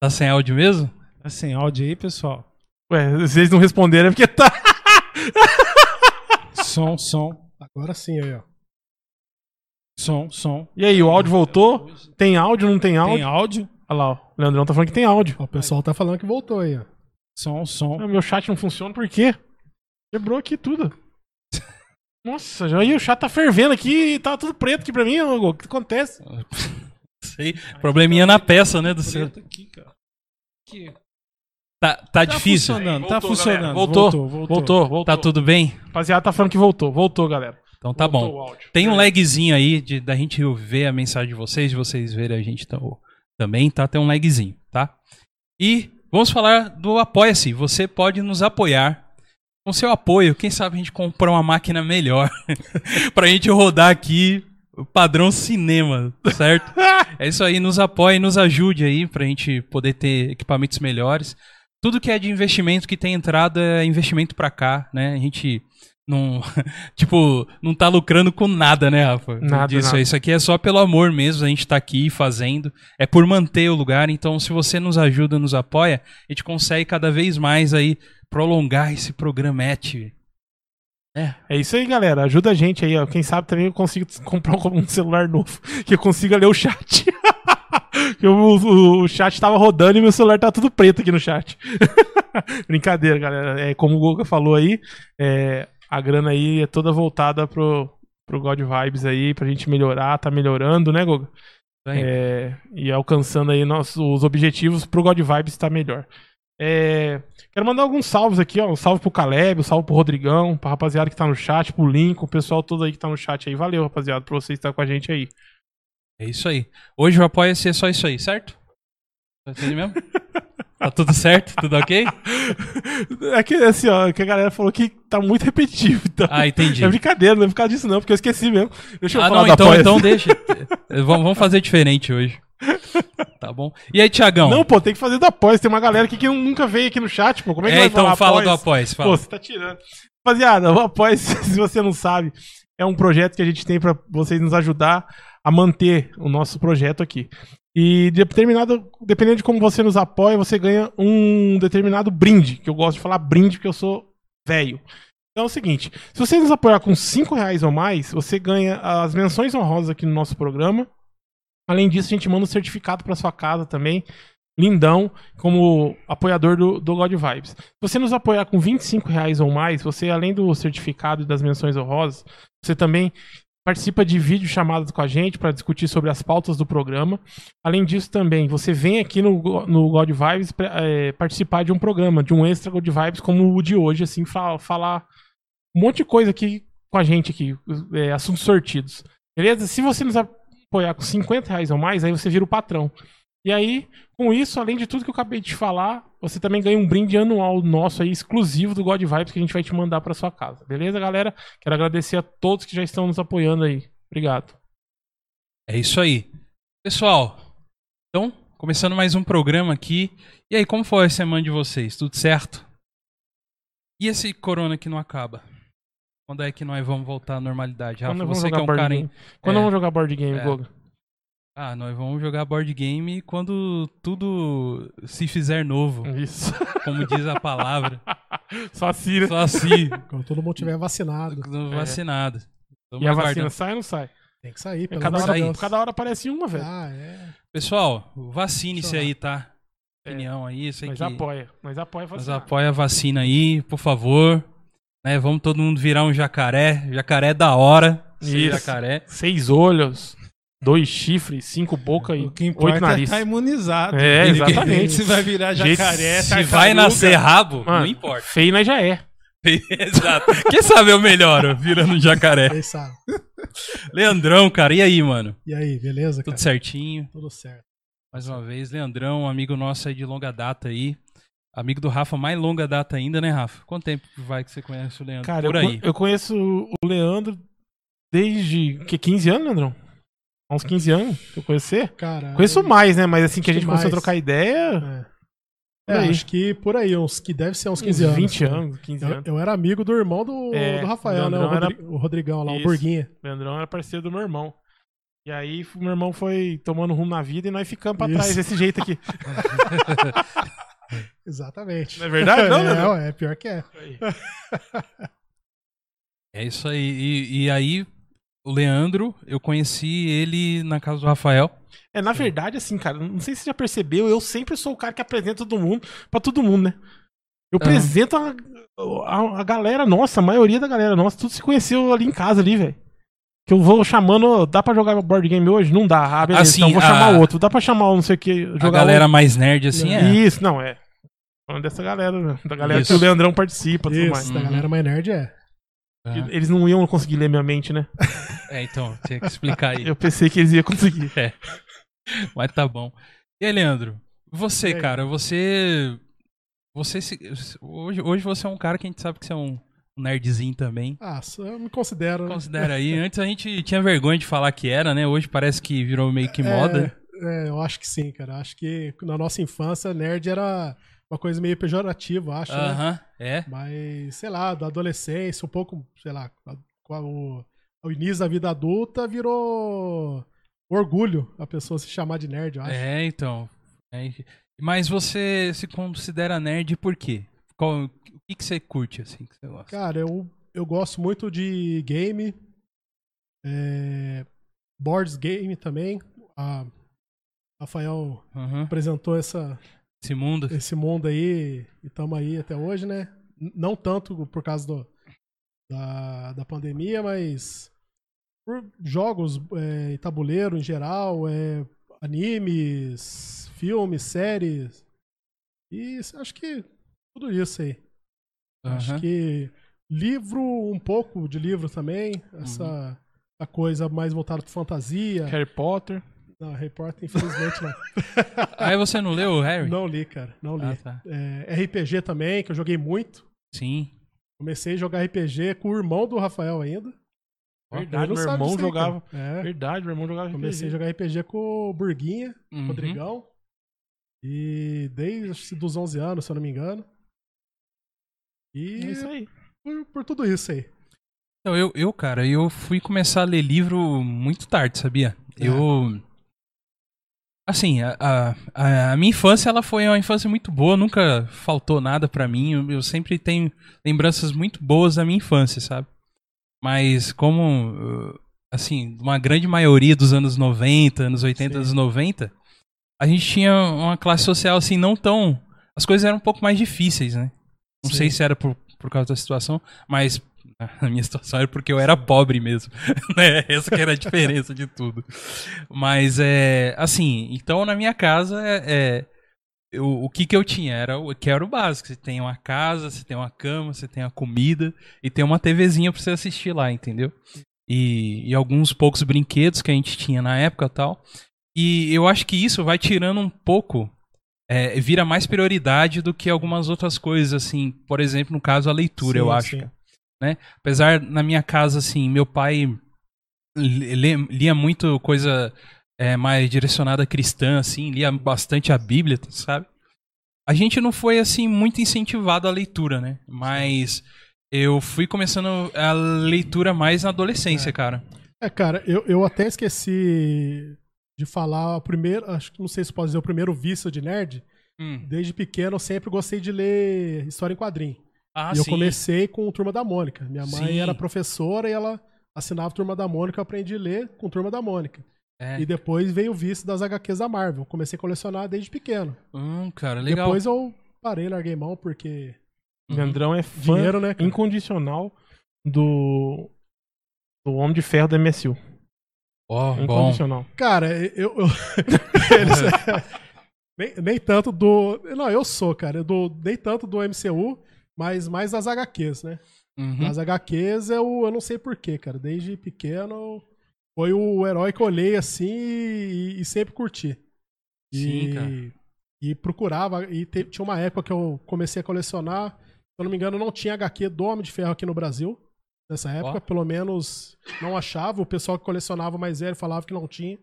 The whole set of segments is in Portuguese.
Tá sem áudio mesmo? Tá sem áudio aí, pessoal? Ué, vocês não responderam é porque tá. som, som. Agora sim aí, ó. Som, som. E aí, o áudio voltou? Tem áudio, não tem áudio? Tem áudio? Olha lá, ó. o Leandrão tá falando que tem áudio. Ó, O pessoal tá falando que voltou aí, ó. Som, som. Ah, Meu chat não funciona por quê? Quebrou aqui tudo. Nossa, já aí o chat tá fervendo aqui e tá tudo preto aqui pra mim, ô, O que acontece? Sei. Probleminha na peça, né, do seu. Aqui, cara. Aqui. Tá, tá difícil. funcionando, tá Voltou, funcionando. galera. Voltou, voltou, Voltou, voltou. Tá tudo bem? Rapaziada, tá falando que voltou. Voltou, galera. Então tá Voltou bom. Tem um lagzinho aí de, da gente ver a mensagem de vocês, de vocês verem a gente tam- também, tá? Tem um lagzinho, tá? E vamos falar do Apoia-se. Você pode nos apoiar. Com seu apoio, quem sabe a gente comprar uma máquina melhor pra gente rodar aqui o padrão cinema, certo? É isso aí, nos apoie, nos ajude aí pra gente poder ter equipamentos melhores. Tudo que é de investimento que tem entrado é investimento pra cá, né? A gente não, tipo, não tá lucrando com nada, né, Rafa? Nada, Disso, nada. Isso aqui é só pelo amor mesmo, a gente tá aqui fazendo. É por manter o lugar, então se você nos ajuda, nos apoia, a gente consegue cada vez mais aí prolongar esse programete. É isso aí, galera. Ajuda a gente aí, ó. Quem sabe também eu consigo comprar um celular novo que eu consiga ler o chat. Que o, o- o chat tava rodando e meu celular tá tudo preto aqui no chat. Brincadeira, galera. É, como o Goga falou aí, é, a grana aí é toda voltada pro, pro God Vibes aí, pra gente melhorar, tá melhorando, né, Goga? É, e alcançando aí nossos, os objetivos pro God Vibes estar melhor. É, quero mandar alguns salves aqui, ó. Um salve pro Caleb, um salve pro Rodrigão, pra rapaziada que tá no chat, pro Lincoln, o pessoal todo aí que tá no chat aí. Valeu, rapaziada, por vocês estar com a gente aí. É isso aí. Hoje o apoia-se é só isso aí, certo? Tá mesmo? tá tudo certo? Tudo ok? É que assim, ó, que a galera falou que tá muito repetitivo. Então. Ah, entendi. É brincadeira, não é por causa disso não, porque eu esqueci mesmo. Deixa eu Ah, falar não, então, então deixa. vamos fazer diferente hoje. Tá bom. E aí, Tiagão? Não, pô, tem que fazer do Apoia. Tem uma galera aqui que nunca veio aqui no chat, pô. Como é que é, vai então falar fala do apoia-se. Fala. Pô, você tá tirando. Rapaziada, o Apoia, se você não sabe, é um projeto que a gente tem pra vocês nos ajudar a manter o nosso projeto aqui. E determinado, dependendo de como você nos apoia, você ganha um determinado brinde, que eu gosto de falar brinde porque eu sou velho. Então é o seguinte, se você nos apoiar com 5 reais ou mais, você ganha as menções honrosas aqui no nosso programa. Além disso, a gente manda um certificado para sua casa também, lindão, como apoiador do, do God Vibes. Se você nos apoiar com 25 reais ou mais, você, além do certificado e das menções honrosas, você também participa de vídeo chamadas com a gente para discutir sobre as pautas do programa. Além disso, também, você vem aqui no, no God Vibes é, participar de um programa, de um extra God Vibes como o de hoje, assim, fa- falar um monte de coisa aqui com a gente aqui, é, assuntos sortidos. Beleza? Se você nos apoiar com 50 reais ou mais, aí você vira o patrão. E aí, com isso, além de tudo que eu acabei de falar, você também ganha um brinde anual nosso aí, exclusivo do God Vibes, que a gente vai te mandar pra sua casa. Beleza, galera? Quero agradecer a todos que já estão nos apoiando aí. Obrigado. É isso aí. Pessoal, então, começando mais um programa aqui. E aí, como foi a semana de vocês? Tudo certo? E esse corona que não acaba? Quando é que nós vamos voltar à normalidade? Rafa, Quando vamos você que jogar é um board cara. game? Em... Quando É. vamos jogar board game, É. Goga? Ah, nós vamos jogar board game quando tudo se fizer novo, Isso. como diz a palavra. Só assim, né? Só assim, Quando todo mundo tiver vacinado. vacinado. Estamos E a aguardando. vacina sai ou não sai? Tem que sair, É, pelo cada, hora, Deus. cada hora aparece uma, velho. Ah, é. Pessoal, vacine-se aí, tá? É. Opinião aí, isso Nós aqui. apoia. Nós apoia Nós vacinar. apoia a vacina aí, por favor. Né, vamos todo mundo virar um jacaré. Jacaré da hora. Isso. Jacaré. Seis olhos, dois chifres, cinco bocas e O que oito importa é nariz. estar imunizado. É, exatamente. Se vai virar jacaré, Se tartaruga. vai nascer rabo, Mano, não importa. Feio nós já é. Exato. Quem sabe eu melhoro virando um jacaré. Quem sabe? Leandrão, cara, e aí, mano? E aí, beleza, Tudo cara? certinho. Tudo certo. Mais uma vez, Leandrão, um amigo nosso aí de longa data aí. Amigo do Rafa, mais longa data ainda, né, Rafa? Quanto tempo vai que você conhece o Leandro? Cara, eu, Por aí. co- eu conheço o Leandro desde. Que, 15 anos, Leandrão? Há uns 15 anos que eu conheço você? Cara, Conheço mais, né? Mas assim que a gente que começou a mais. trocar ideia. É. É, acho que por aí, uns que deve ser uns Uns 15 anos. 20 cara. anos, 15 Eu, anos. eu era amigo do irmão do, É, do Rafael, né? O, era- o Rodrigão lá, Isso. o Burguinha. O Leandrão era parceiro do meu irmão. E aí meu irmão foi tomando rumo na vida e nós ficamos pra Isso. trás desse jeito aqui. Exatamente. Não é verdade? Não, é, Leandro? é, pior que é. É isso aí. E, e aí, o Leandro, eu conheci ele na casa do Rafael. É, na verdade, assim, cara, não sei se você já percebeu, eu sempre sou o cara que apresenta todo mundo pra todo mundo, né? Eu Ah. apresento a, a, a galera nossa, a maioria da galera nossa, tudo se conheceu ali em casa ali, velho. Que eu vou chamando, dá pra jogar board game hoje? Não dá. Ah, beleza, Assim, então vou a- chamar outro. Dá pra chamar não sei o que, A jogar galera mais nerd, assim, outro. é. Isso, não, é. Falando dessa galera, né? Da galera Isso. que o Leandrão participa e tudo Isso, mais. da galera mais nerd é. Eles não iam conseguir ler minha mente, né? É, então, tinha que explicar aí. Eu pensei que eles iam conseguir. Mas tá bom. E aí, Leandro? Você, aí? cara, você. Você se- hoje, hoje você é um cara que a gente sabe que você é um nerdzinho também. Ah, eu me considero. né? Considera aí. Antes a gente tinha vergonha de falar que era, né? Hoje parece que virou meio que moda. É, é, eu acho que sim, cara. Acho que na nossa infância, nerd era uma coisa meio pejorativa, acho, né? Aham, é. Mas, sei lá, da adolescência, um pouco, sei lá, o, o início da vida adulta virou orgulho a pessoa se chamar de nerd, eu acho. É, então. É, mas você se considera nerd por quê? Qual, o que, que você curte, assim, que você gosta? Cara, eu, eu gosto muito de game, é, boards game também. A Rafael Aham. apresentou essa, Esse mundo. esse mundo aí e estamos aí até hoje, né? Não tanto por causa do, da, da pandemia, mas por jogos é, e tabuleiro em geral, é, animes, filmes, séries. E acho que tudo isso aí. Acho Aham. que livro, um pouco de livro também. Essa, essa coisa mais voltada para fantasia. Harry Potter. Não, Harry Potter, infelizmente não. Aí você não leu, Harry? não li, cara. Não li. Ah, tá. É, RPG também, que eu joguei muito. Sim. Comecei a jogar RPG com o irmão do Rafael ainda. Verdade, meu irmão aí, jogava. É, Verdade, meu irmão jogava comecei a RPG. jogar RPG com o Burguinha, Uhum. Rodrigão. E desde acho dos 11 anos, se eu não me engano. E É isso aí. por, por tudo isso aí. Então, eu, eu, cara, eu fui começar a ler livro muito tarde, sabia? É. Eu. Assim, a, a, a- minha infância, ela foi uma infância muito boa, nunca faltou nada pra mim. Eu, eu sempre tenho lembranças muito boas da minha infância, sabe? Mas como, uh, assim, uma grande maioria dos anos 90, anos 80, Sim. anos 90, a gente tinha uma classe social, assim, não tão... As coisas eram um pouco mais difíceis, né? Não Sim. sei se era por, por causa da situação, mas a minha situação era porque eu era pobre mesmo. né? Essa que era a diferença de tudo. Mas é assim, então na minha casa é, é, eu- o que que eu tinha era o que era o básico. Você tem uma casa, você tem uma cama, você tem a comida e tem uma TVzinha pra você assistir lá, entendeu? E, e alguns poucos brinquedos que a gente tinha na época e tal. E eu acho que isso vai tirando um pouco é, vira mais prioridade do que algumas outras coisas, assim, por exemplo, no caso a leitura, Sim, eu acho. sim. Né? Apesar, na minha casa, assim, meu pai lia muito coisa é, mais direcionada a cristã, assim, lia bastante a Bíblia, sabe? A gente não foi, assim, muito incentivado à leitura, né? Mas eu fui começando a leitura mais na adolescência, É. cara. É, cara, eu, eu até esqueci de falar o primeiro, acho que não sei se pode dizer o primeiro vício de nerd. Hum. Desde pequeno eu sempre gostei de ler história em quadrinho. Ah, e eu sim. comecei com Turma da Mônica. Minha mãe Sim. era professora e ela assinava Turma da Mônica, eu aprendi a ler com Turma da Mônica. É. E depois veio o vício das HQs da Marvel. Comecei a colecionar desde pequeno. Hum, cara, legal. Depois eu parei, larguei mão, porque Uhum. Leandrão é fã dinheiro, né? cara? incondicional do, do Homem de Ferro da MSU. Ó, bom. Incondicional. Cara, eu. eu- eles- nem, nem tanto do. Não, eu sou, cara. Do, nem tanto do MCU, mas mais das HQs, né? Uhum. Nas HQs eu, eu não sei porquê, cara. Desde pequeno foi o herói que eu olhei assim e, e sempre curti. E, Sim, cara. E procurava. E te- tinha uma época que eu comecei a colecionar. Se eu não me engano, não tinha HQ do Homem de Ferro aqui no Brasil. Nessa época, pelo menos não achava. O pessoal que colecionava mais velho falava que não tinha.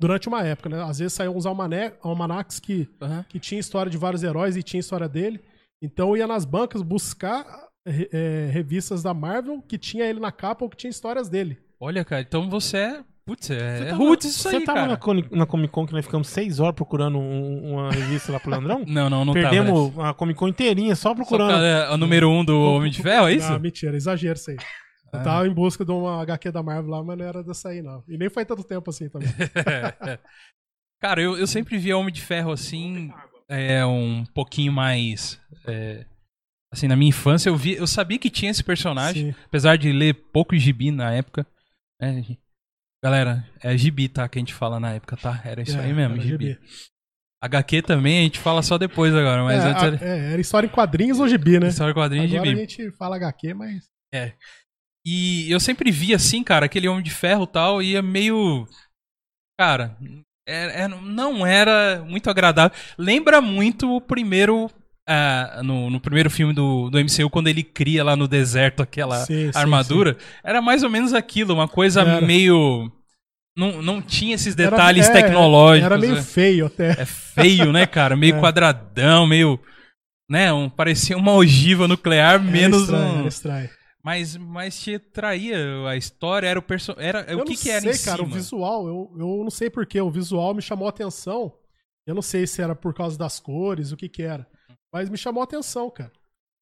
Durante uma época, né? Às vezes saíam uns almané- almanacs que Aham. que tinha história de vários heróis e tinha história dele. Então eu ia nas bancas buscar é, revistas da Marvel que tinha ele na capa ou que tinha histórias dele. Olha, cara, então você é Putz, é, Você é roots isso Você aí, tava cara. na, Coni- na Comic Con que nós ficamos seis horas procurando um- uma revista lá pro Leandrão? Não, não, não tava. Perdemos a Comic Con inteirinha só Só procurando. pra- é, o número um do Homem de Ferro, é isso? Não, mentira, exagero isso aí. Eu Ah. tava em busca de uma HQ da Marvel lá, mas não era dessa aí, não. E nem foi tanto tempo assim também. Cara, eu, eu sempre via Homem de Ferro assim, é, um pouquinho mais. é, assim, na minha infância eu, vi, eu sabia que tinha esse personagem, Sim. apesar de ler pouco gibi na época. né? Galera, é gibi, tá? Que a gente fala na época, tá? Era isso É, aí mesmo, gibi. gibi. HQ também a gente fala só depois agora, mas é, antes era é, era história em quadrinhos ou gibi, né? história quadrinho e Agora gibi. a gente fala HQ, mas. E eu sempre via assim, cara, aquele Homem de Ferro e tal, e é meio. Cara, é- é- não era muito agradável. Lembra muito o primeiro. Ah, no, no primeiro filme do, do MCU, quando ele cria lá no deserto aquela Sim, sim, armadura. Era mais ou menos aquilo, uma coisa Era. meio. Não, não tinha esses Era- detalhes é, tecnológicos. Era meio né? feio até. É feio, né, cara? Meio É. quadradão, meio. Né? Um, parecia uma ogiva nuclear, menos era estranho, um. Era estranho. Mas, mas te traía a história, era o person... era Eu o que não que era sei, em cara, cima? o visual, eu, eu não sei porquê, o visual me chamou a atenção. Eu não sei se era por causa das cores, o que que era. Mas me chamou a atenção, cara.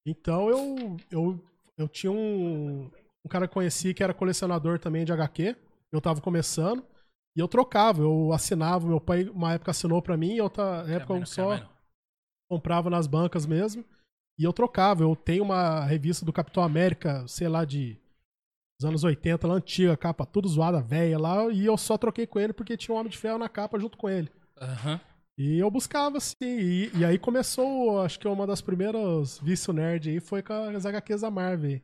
Então eu, eu, eu tinha um, um cara que eu conheci que era colecionador também de HQ. Eu tava começando. E eu trocava, eu assinava. Meu pai, uma época, assinou pra mim, e outra época eu só comprava nas bancas mesmo. E eu trocava. Eu tenho uma revista do Capitão América, sei lá, de dos anos 80, lá antiga, capa tudo zoada, velha lá, e eu só troquei com ele porque tinha um Homem de Ferro na capa junto com ele. Aham. E eu buscava, assim, e, e aí começou, acho que uma das primeiras vício nerd aí foi com as HQs da Marvel.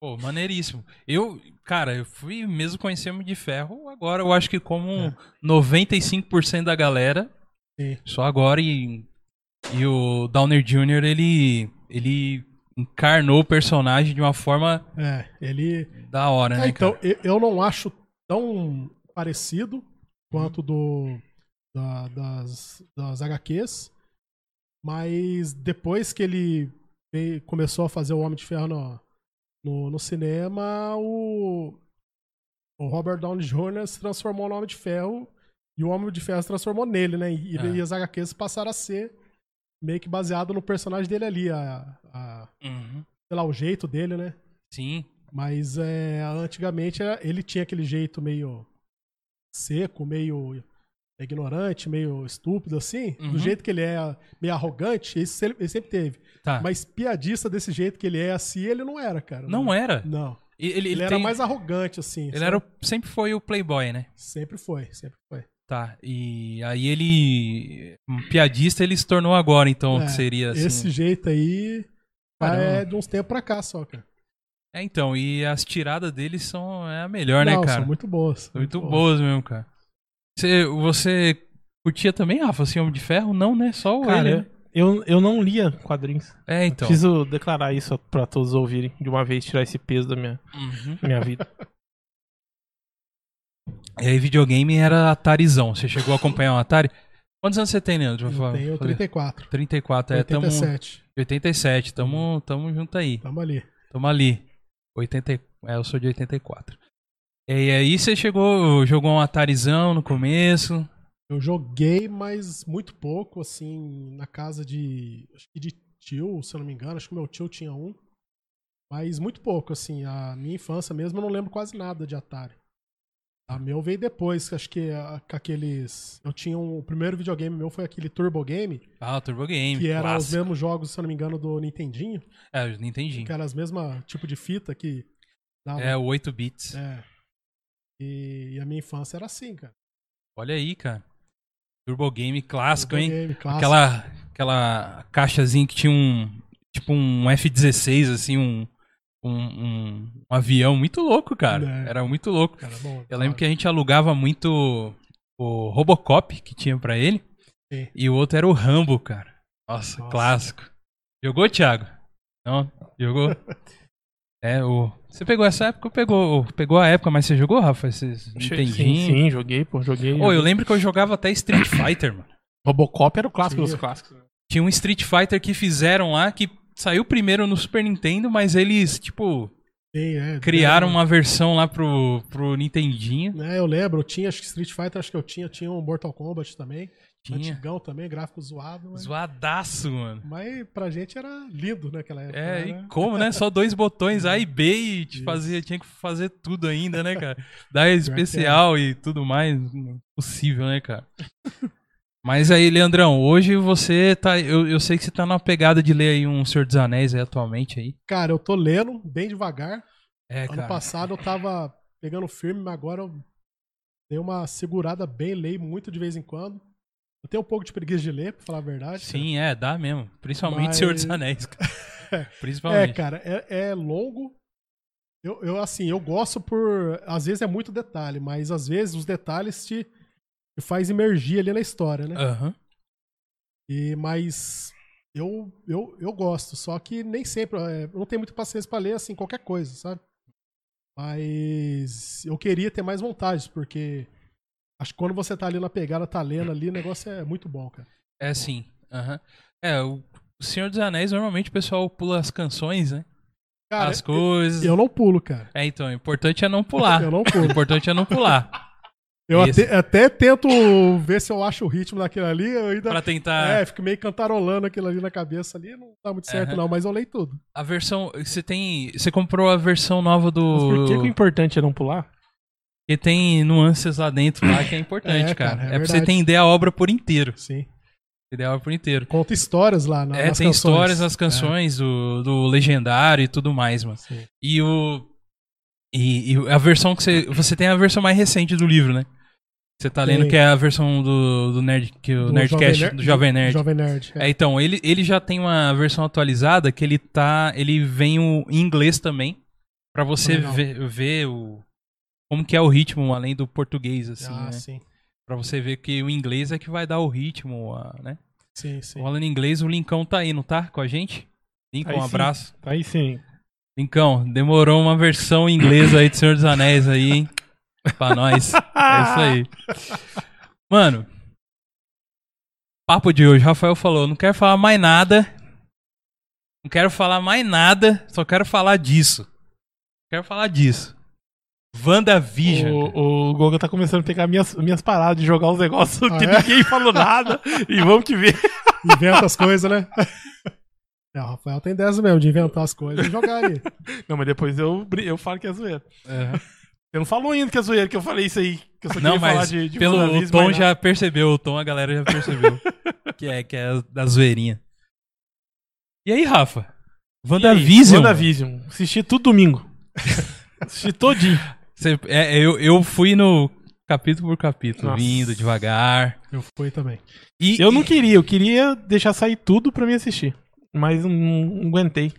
Pô, maneiríssimo. Eu, cara, eu fui mesmo conhecer Homem de Ferro agora, eu acho que como É. 95% da galera, Sim. só agora e, e o Downer Jr., ele, ele encarnou o personagem de uma forma É, ele. da hora, É, né, então, cara? eu, eu não acho tão parecido quanto do da- das, das HQs, mas depois que ele veio- começou a fazer o Homem de Ferro no, no, no cinema, o, o Robert Downey Jr. se transformou no Homem de Ferro e o Homem de Ferro se transformou nele, né? E, Ah. e as HQs passaram a ser meio que baseado no personagem dele ali, a, a- Uhum. sei lá, o jeito dele, né? Sim. Mas é, antigamente ele tinha aquele jeito meio seco, meio ignorante, meio estúpido, assim. Uhum. Do jeito que ele é, meio arrogante, isso ele, ele sempre teve. Tá. Mas piadista desse jeito que ele é assim, ele não era, cara. Não era? Não. Ele, ele, Ele, era tem- mais arrogante, assim. Ele sabe? era o- sempre foi o playboy, né? Sempre foi, sempre foi. Tá. E aí ele. Um piadista ele se tornou agora, então, É, que seria assim. Esse jeito aí Caramba. é de uns tempos pra cá só, cara. É, então, e as tiradas dele são é a melhor, né, não, cara? são muito boas. Muito boas mesmo, cara. Você, você curtia também, Rafa, assim, Homem de Ferro? Não, né? Só o Cara, ele, né? eu, eu não lia quadrinhos. É, então. Preciso declarar isso pra todos ouvirem de uma vez, tirar esse peso da minha, Uhum. minha vida. E aí, videogame era Atarizão. Você chegou a acompanhar o Atari? Quantos anos você tem, Leandro? Eu tenho 34. 34, é, tamo... 87. 87, tamo, tamo junto aí. Tamo ali. Tamo ali. 80... É, eu sou de 84. E aí você chegou, jogou um Atarizão no começo. Eu joguei, mas muito pouco, assim, na casa de. Acho que de tio, se eu não me engano. Acho que meu tio tinha um. Mas muito pouco, assim. A minha infância mesmo eu não lembro quase nada de Atari. A meu veio depois, acho que a- com aqueles. Eu tinha um. O primeiro videogame meu foi aquele Turbo Game, Ah, o Turbo Game. que era os mesmos jogos, se eu não me engano, do Nintendinho. É, não entendi. Que era as mesmas tipo de fita que dava. É, o 8 bits. É. E, e a minha infância era assim, cara. Olha aí, cara. Turbo Game clássico, Turbo hein? Game, clássico. Aquela, aquela caixazinha que tinha um. Tipo um F-16, assim, um, um, um, um avião muito louco, cara. É. Era muito louco. Cara, bom, Eu lembro que a gente alugava muito o Robocop que tinha pra ele. Sim. E o outro era o Rambo, cara. Nossa, Nossa. clássico. Jogou, Thiago? Não? Jogou? é, o. Você pegou essa época? Pegou, pegou a época, mas você jogou, Rafa? Esses Sim, sim, joguei, pô, joguei. Ô, eu lembro que eu jogava até Street Fighter, mano. Robocop era o clássico Sim. dos clássicos. Tinha um Street Fighter que fizeram lá que saiu primeiro no Super Nintendo, mas eles, tipo, Tem, é, Criaram é, uma versão lá pro, pro Nintendinho. É, eu lembro, eu tinha, acho que Street Fighter, acho que eu tinha, tinha um Mortal Kombat também. Tinha. Antigão também, gráfico zoado. Mas, Zoadaço, mano. mas pra gente era lindo naquela época. É, né? e como, né? Só dois botões A e B e te fazia, tinha que fazer tudo ainda, né, cara? Dar especial e tudo mais. Possível, né, cara? Mas aí, Leandrão, hoje você tá. Eu, eu sei que você tá numa pegada de ler aí um Senhor dos Anéis aí atualmente aí. Cara, eu tô lendo bem devagar. É, ano cara. passado eu tava pegando firme, mas agora eu dei uma segurada bem, leio muito de vez em quando. Eu tenho um pouco de preguiça de ler, pra falar a verdade. Sim, é, dá mesmo. Principalmente Mas- Senhor dos Anéis. cara. É, Principalmente. cara, é, é longo. Eu, eu, assim, eu gosto por. Às vezes é muito detalhe, mas às vezes os detalhes te, te faz emergir ali na história, né? Aham. E, mas eu, eu, eu gosto, só que nem sempre. é, eu não tenho muita paciência pra ler assim, qualquer coisa, sabe? Mas eu queria ter mais vontade, porque acho que quando você tá ali na pegada, tá lendo ali, o negócio é muito bom, cara. É sim. Aham. É, o o Senhor dos Anéis, normalmente o pessoal pula as canções, né? Cara, as coisas. eu não pulo, cara. É, então, o importante é não pular. Eu não O pulo. importante é não pular. Eu até, até tento ver se eu acho o ritmo daquilo ali, eu ainda. Pra tentar. É, fico meio cantarolando aquilo ali na cabeça ali, não dá muito certo, Aham. não, mas eu leio tudo. A versão. Você tem. Você comprou a versão nova Mas por que, que o do. importante é não pular? Porque tem nuances lá dentro lá que é importante, É, cara. cara, é É, pra você entender a obra por inteiro. Sim. Entender a obra por inteiro. Conta histórias lá na, é, nas tem canções. histórias nas canções do, do Legendário e tudo mais, mano. Sim. E o. E, e a versão que você. Você tem a versão mais recente do livro, né? Você tá lendo Tem. que é a versão do, do Nerd. Que o Do Nerdcast Jovem do Jovem Nerd. Jovem Nerd. é. É, então, ele, ele já tem uma versão atualizada que ele tá. Ele vem o, em inglês também. Pra você ver, ver o. Como que é o ritmo, além do português, assim, ah, né? sim. Pra você ver que o inglês é que vai dar o ritmo, né? Sim, sim. Falando em inglês, o Lincão tá aí, não tá? Com a gente? Lincão, Aí um sim. abraço. Aí sim. Lincão, demorou uma versão inglesa aí do Senhor dos Anéis aí, hein? Pra nós. É isso aí. Mano, papo de hoje. Rafael falou, não quero falar mais nada. Não quero falar mais nada, só quero falar disso. Quero falar disso. WandaVision. O, o Goga tá começando a pegar minhas, minas paradas de jogar uns negócios Ah, que é? ninguém falou nada. e vamos que ver. Inventa as coisas, né? É, o Rafael tem 10 mesmo de inventar as coisas e jogar ali. Não, mas depois eu, eu falo que é zoeira. Aham. Você não falou ainda que é zoeira, que eu falei isso aí. Que eu só Não, queria falar mas de, de pelo o Tom mas já percebeu, o Tom a galera já percebeu. que é que é da zoeirinha. E aí, Rafa? WandaVision. WandaVision. Assisti tudo domingo. Assisti todinho. Você- é, eu, eu fui no capítulo por capítulo, Nossa. vindo devagar. Eu fui também. E, Eu não e- queria, eu queria deixar sair tudo pra mim assistir. Mas não, não aguentei.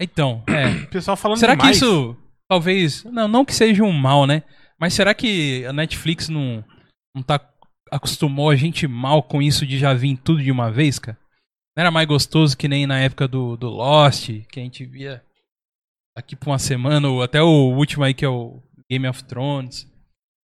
Então, é. O pessoal falando será que demais. isso talvez. Não, não que seja um mal, né? Mas será que a Netflix não, não tá. acostumou a gente mal com isso de já vir tudo de uma vez, cara? Não era mais gostoso que nem na época do, do Lost, que a gente via aqui por uma semana, ou até o último aí que é o Game of Thrones.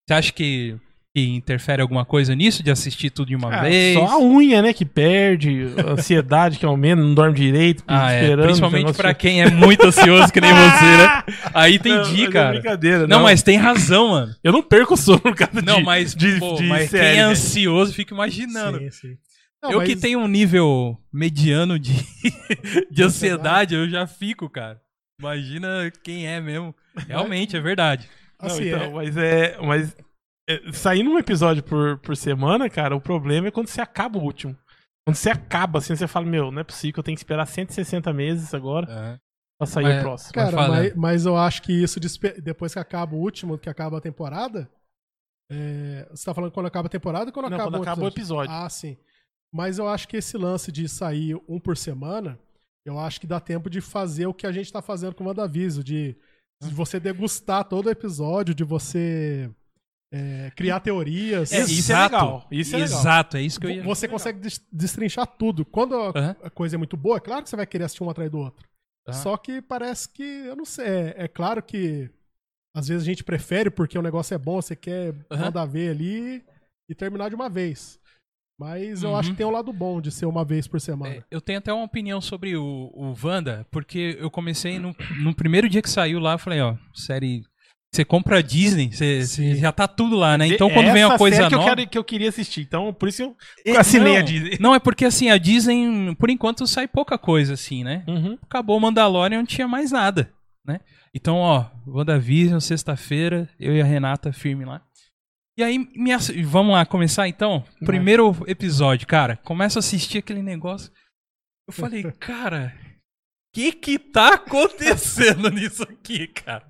Você acha que, que interfere alguma coisa nisso de assistir tudo de uma Ah, vez? Só a unha, né, que perde, a ansiedade que aumenta, não dorme direito, Ah, é. esperando. Principalmente negócio- pra quem é muito ansioso que nem você, né? Aí Não, entendi, mas é cara. brincadeira, Não, mas tem razão, mano. Eu não perco o sono por causa Não, de, mas, de, pô, de mas série, quem é né? ansioso fica imaginando. Sim, sim. Não, eu mas- que tenho um nível mediano de, de ansiedade, eu já fico, cara. Imagina quem é mesmo. Realmente, é verdade. Não, Assim, então, é- mas é. Mas é, saindo um episódio por, por semana, cara, o problema é quando você acaba o último. Quando você acaba, assim, você fala, meu, não é possível que eu tenho que esperar 160 meses agora pra sair Mas- o próximo. Cara, Vai falando. mas, mas eu acho que isso, depois que acaba o último, que acaba a temporada. é, você tá falando quando acaba a temporada ou quando Não, acaba quando o acaba o episódio? episódio. Ah, sim. Mas eu acho que esse lance de sair um por semana, eu acho que dá tempo de fazer o que a gente tá fazendo com o WandaVision, de, de você degustar todo o episódio, de você é, criar teorias. É, isso é legal, isso é legal. Exato, é isso que eu ia. Você consegue des- destrinchar tudo. Quando a, a coisa é muito boa, é claro que você vai querer assistir um atrás do outro. Aham. Só que parece que, eu não sei, é, é claro que às vezes a gente prefere porque o negócio é bom, você quer Aham. mandar ver ali e terminar de uma vez. Mas eu Uhum. acho que tem o lado bom de ser uma vez por semana. É, eu tenho até uma opinião sobre o, o Wanda, porque eu comecei no, no primeiro dia que saiu lá, eu falei, ó, série. Você compra a Disney, você, você já tá tudo lá, né? Então quando vem uma Essa coisa série que nova. eu, quero, que eu queria assistir. Então, por isso eu assinei não, a Disney. Não, é porque assim, a Disney, por enquanto, sai pouca coisa, assim, né? Uhum. Acabou o Mandalorian, não tinha mais nada, né? Então, ó, WandaVision, sexta-feira, eu e a Renata firme lá. E aí, me ass- vamos lá, começar então? Primeiro episódio, cara, começo a assistir aquele negócio. Eu falei, cara, o que que tá acontecendo nisso aqui, cara?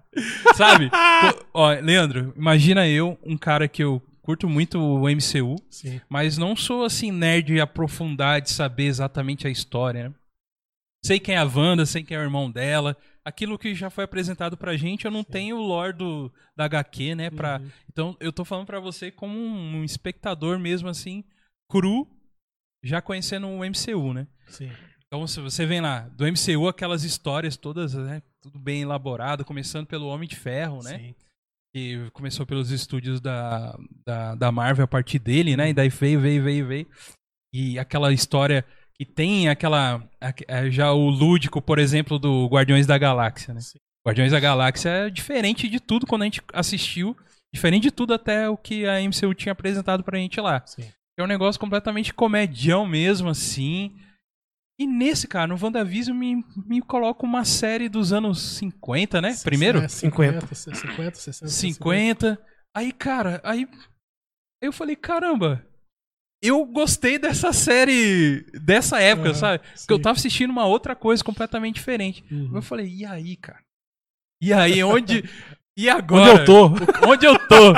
Sabe? Ó, Leandro, imagina eu, um cara que eu curto muito o MCU, Sim. mas não sou assim nerd de aprofundar, de saber exatamente a história, né? Sei quem é a Wanda, sei quem é o irmão dela. Aquilo que já foi apresentado pra gente, eu não tenho o lore do, da HQ, né? Pra, Uhum. Então eu tô falando pra você como um, um espectador mesmo assim, cru, já conhecendo o MCU, né? Sim. Então se você vem lá, do MCU, aquelas histórias todas, né? Tudo bem elaborado, começando pelo Homem de Ferro, né? Sim. que começou pelos estúdios da, da, da Marvel a partir dele, né? E daí veio, veio, veio, veio. E aquela história que tem aquela. aque- é, Já o lúdico, por exemplo, do Guardiões da Galáxia, né? Sim. Guardiões da Galáxia é diferente de tudo quando a gente assistiu. Diferente de tudo até o que a MCU tinha apresentado pra gente lá. Sim. É um negócio completamente comedião mesmo, assim. E nesse, cara, no WandaVision me, me coloca uma série dos anos 50, né? Primeiro? É, 50, 50, 60. 50. Aí, cara, aí eu falei, caramba, eu gostei dessa série dessa época, Aham, sabe? Porque eu tava assistindo uma outra coisa completamente diferente. Uhum. Eu falei, e aí, cara? E aí, onde. E agora? Onde eu tô? Onde eu tô?